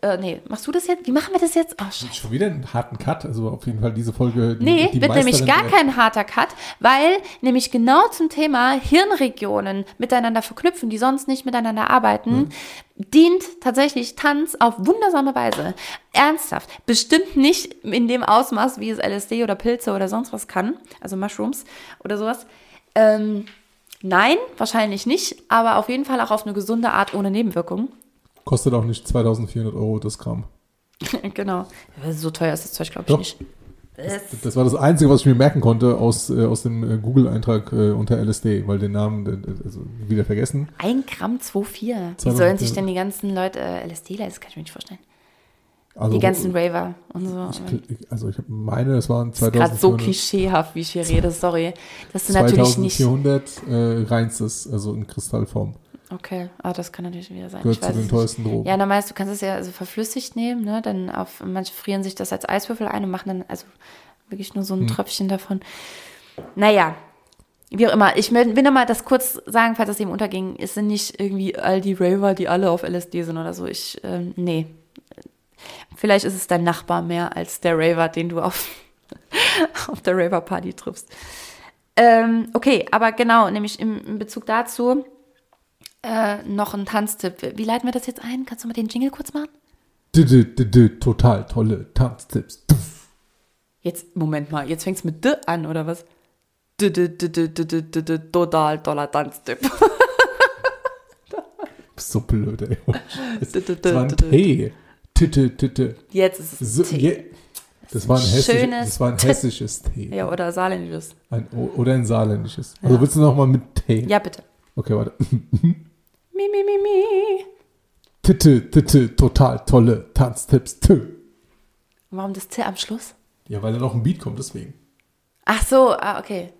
Äh, nee, machst du das jetzt? Wie machen wir das jetzt? Oh, scheiße. Schon wieder einen harten Cut. Also auf jeden Fall diese Folge. Die, nee, die wird nämlich gar kein harter Cut, weil nämlich genau zum Thema Hirnregionen miteinander verknüpfen, die sonst nicht miteinander arbeiten, hm. dient tatsächlich Tanz auf wundersame Weise. Ernsthaft. Bestimmt nicht in dem Ausmaß, wie es LSD oder Pilze oder sonst was kann. Also Mushrooms oder sowas. Ähm, Nein, wahrscheinlich nicht, aber auf jeden Fall auch auf eine gesunde Art ohne Nebenwirkungen. Kostet auch nicht 2400 Euro das Gramm. genau. So teuer ist das Zeug, glaube ich, Doch. nicht. Das, das, war das Einzige, was ich mir merken konnte aus, äh, aus dem äh, Google-Eintrag äh, unter LSD, weil den Namen äh, also wieder vergessen. Ein Gramm 2,4. Wie sollen sich denn die ganzen Leute äh, LSD leisten? Das kann ich mir nicht vorstellen. Also, die ganzen Raver und so. Ich, also ich meine, das waren 2000. Gerade so klischeehaft, wie ich hier rede, sorry. Das sind natürlich nicht. 2400 äh, reinstes, also in Kristallform. Okay, ah, das kann natürlich wieder sein. Gehört zu den teuersten Drogen. Ja, normal, du kannst es ja also verflüssigt nehmen, ne? Dann auf, manche frieren sich das als Eiswürfel ein und machen dann also wirklich nur so ein hm. Tröpfchen davon. Naja, wie auch immer. Ich will, will nochmal das kurz sagen, falls das eben unterging. Es sind nicht irgendwie all die Raver, die alle auf LSD sind oder so. Ich, ähm, nee, Vielleicht ist es dein Nachbar mehr als der Raver, den du auf, auf der Raver-Party triffst. Ähm, okay, aber genau, nämlich im, in Bezug dazu äh, noch ein Tanztipp. Wie leiten wir das jetzt ein? Kannst du mal den Jingle kurz machen? Total tolle Tanztipps. Jetzt, Moment mal, jetzt fängt es mit D an, oder was? Total toller Tanztipp. So blöd, ey. Das war ein T. Titte, Titte. Jetzt ist es so, je, das, war ein hessisch, das war ein hessisches T. Ja, oder saarländisches. Ein, oder ein saarländisches. Also ja. willst du noch mal mit T? Ja, bitte. Okay, warte. mi, mi, mi, mi. Titte, Titte, total tolle Tanztipps. Tö. Warum das T am Schluss? Ja, weil da noch ein Beat kommt, deswegen. Ach so, ah, okay.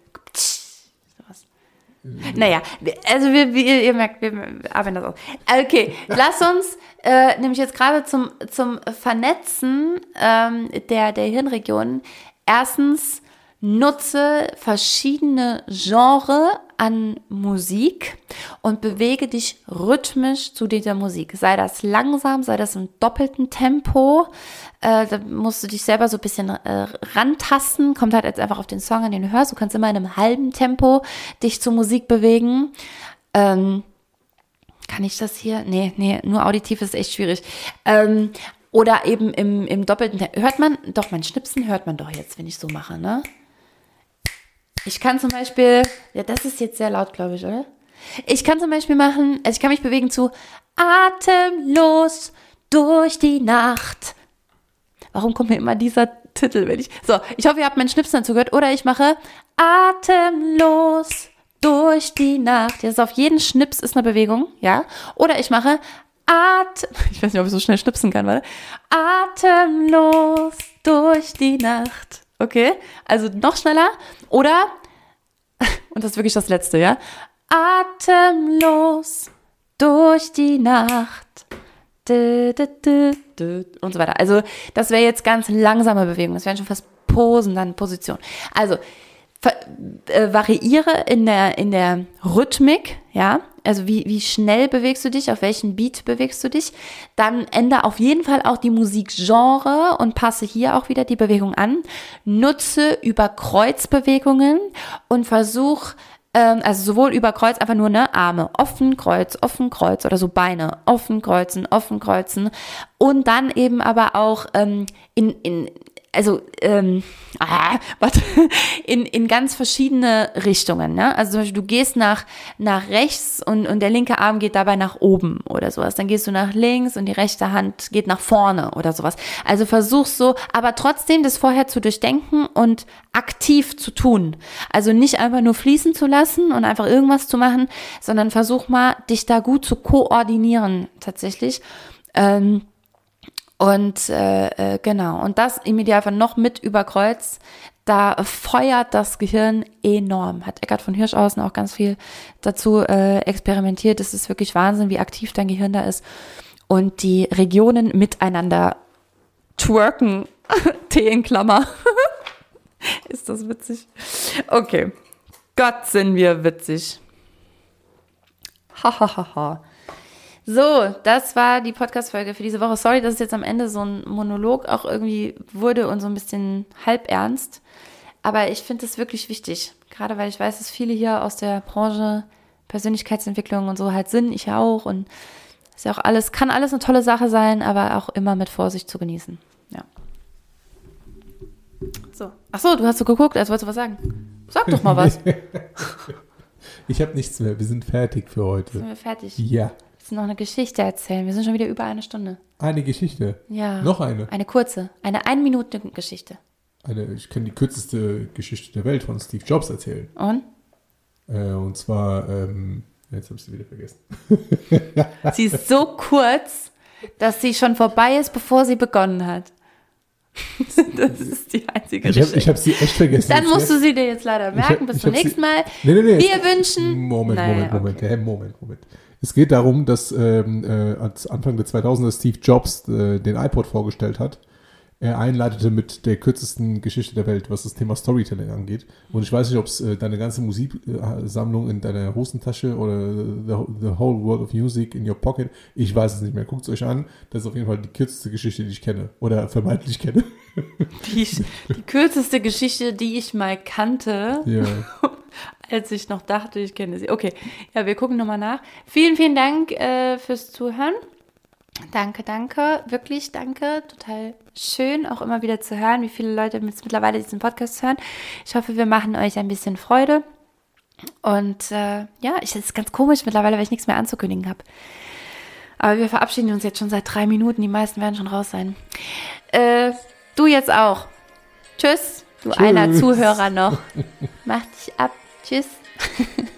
Naja, also wir, wir, ihr merkt, wir arbeiten das aus. Okay, lass uns äh, nämlich jetzt gerade zum, zum Vernetzen ähm, der, der Hirnregionen erstens nutze verschiedene Genres an Musik und bewege dich rhythmisch zu dieser Musik. Sei das langsam, sei das im doppelten Tempo. Äh, da musst du dich selber so ein bisschen äh, rantasten. Kommt halt jetzt einfach auf den Song, an den du hörst. Du kannst immer in einem halben Tempo dich zur Musik bewegen. Ähm, kann ich das hier? Nee, nee, nur auditiv ist echt schwierig. Ähm, oder eben im, im doppelten. Hört man, doch, mein Schnipsen hört man doch jetzt, wenn ich so mache, ne? Ich kann zum Beispiel, ja, das ist jetzt sehr laut, glaube ich, oder? Ich kann zum Beispiel machen, also ich kann mich bewegen zu Atemlos durch die Nacht. Warum kommt mir immer dieser Titel, wenn ich. So, ich hoffe, ihr habt meinen Schnipsen dazu gehört. Oder ich mache Atemlos durch die Nacht. Ist auf jeden Schnips ist eine Bewegung, ja. Oder ich mache Atem, ich weiß nicht, ob ich so schnell schnipsen kann, warte. Atemlos durch die Nacht. Okay, also noch schneller. Oder, und das ist wirklich das letzte, ja? Atemlos durch die Nacht. Und so weiter. Also, das wäre jetzt ganz langsame Bewegung. Das wären schon fast Posen, dann Position. Also, äh, variiere in der, in der Rhythmik, ja, also wie, wie schnell bewegst du dich, auf welchen Beat bewegst du dich, dann ändere auf jeden Fall auch die Musikgenre und passe hier auch wieder die Bewegung an, nutze über Kreuzbewegungen und versuch ähm, also sowohl über Kreuz einfach nur ne Arme offen Kreuz offen Kreuz oder so Beine offen kreuzen offen kreuzen. Und dann eben aber auch ähm, in, in also ähm, ah, warte, in, in ganz verschiedene Richtungen. Ne? Also zum Beispiel, du gehst nach, nach rechts und, und der linke Arm geht dabei nach oben oder sowas. Dann gehst du nach links und die rechte Hand geht nach vorne oder sowas. Also versuch so, aber trotzdem das vorher zu durchdenken und aktiv zu tun. Also nicht einfach nur fließen zu lassen und einfach irgendwas zu machen, sondern versuch mal, dich da gut zu koordinieren tatsächlich. Ähm, und äh, äh, genau, und das im Idealfall noch mit überkreuz, da feuert das Gehirn enorm. Hat Eckart von Hirschhausen auch ganz viel dazu äh, experimentiert. Es ist wirklich Wahnsinn, wie aktiv dein Gehirn da ist. Und die Regionen miteinander twerken. T in Klammer. ist das witzig? Okay. Gott sind wir witzig. Hahaha. So, das war die Podcast-Folge für diese Woche. Sorry, dass es jetzt am Ende so ein Monolog auch irgendwie wurde und so ein bisschen halb ernst. Aber ich finde es wirklich wichtig. Gerade weil ich weiß, dass viele hier aus der Branche Persönlichkeitsentwicklung und so halt sind. Ich auch. Und ist ja auch alles, kann alles eine tolle Sache sein, aber auch immer mit Vorsicht zu genießen. Ja. So. Ach so, du hast so geguckt, als wolltest du was sagen. Sag doch mal was. ich habe nichts mehr. Wir sind fertig für heute. Sind wir fertig? Ja jetzt noch eine Geschichte erzählen. Wir sind schon wieder über eine Stunde. Eine Geschichte? Ja. Noch eine? Eine kurze. Eine Ein-Minuten-Geschichte. Eine, ich kann die kürzeste Geschichte der Welt von Steve Jobs erzählen. Und? Äh, und zwar, ähm, jetzt habe ich sie wieder vergessen. sie ist so kurz, dass sie schon vorbei ist, bevor sie begonnen hat. das ist die einzige Ich habe hab sie echt vergessen. Dann musst du sie dir jetzt leider merken. Bis zum nächsten Mal. Nee, nee, nee. Wir wünschen. Moment, Moment, Moment, okay. Moment, Moment. Es geht darum, dass ähm, äh, als Anfang der 2000er Steve Jobs äh, den iPod vorgestellt hat. Er einleitete mit der kürzesten Geschichte der Welt, was das Thema Storytelling angeht. Und ich weiß nicht, ob es äh, deine ganze Musiksammlung in deiner Hosentasche oder the, the, Whole World of Music in your Pocket, ich weiß es nicht mehr. Guckt es euch an. Das ist auf jeden Fall die kürzeste Geschichte, die ich kenne. Oder vermeintlich kenne. Die, die kürzeste Geschichte, die ich mal kannte. Ja. als ich noch dachte, ich kenne sie. Okay, ja, wir gucken nochmal nach. Vielen, vielen Dank äh, fürs Zuhören. Danke, danke, wirklich danke. Total schön, auch immer wieder zu hören, wie viele Leute mittlerweile diesen Podcast hören. Ich hoffe, wir machen euch ein bisschen Freude. Und äh, ja, es ist ganz komisch mittlerweile, weil ich nichts mehr anzukündigen habe. Aber wir verabschieden uns jetzt schon seit drei Minuten. Die meisten werden schon raus sein. Äh, du jetzt auch. Tschüss, du Tschüss. einer Zuhörer noch. Mach dich ab. Tschüss.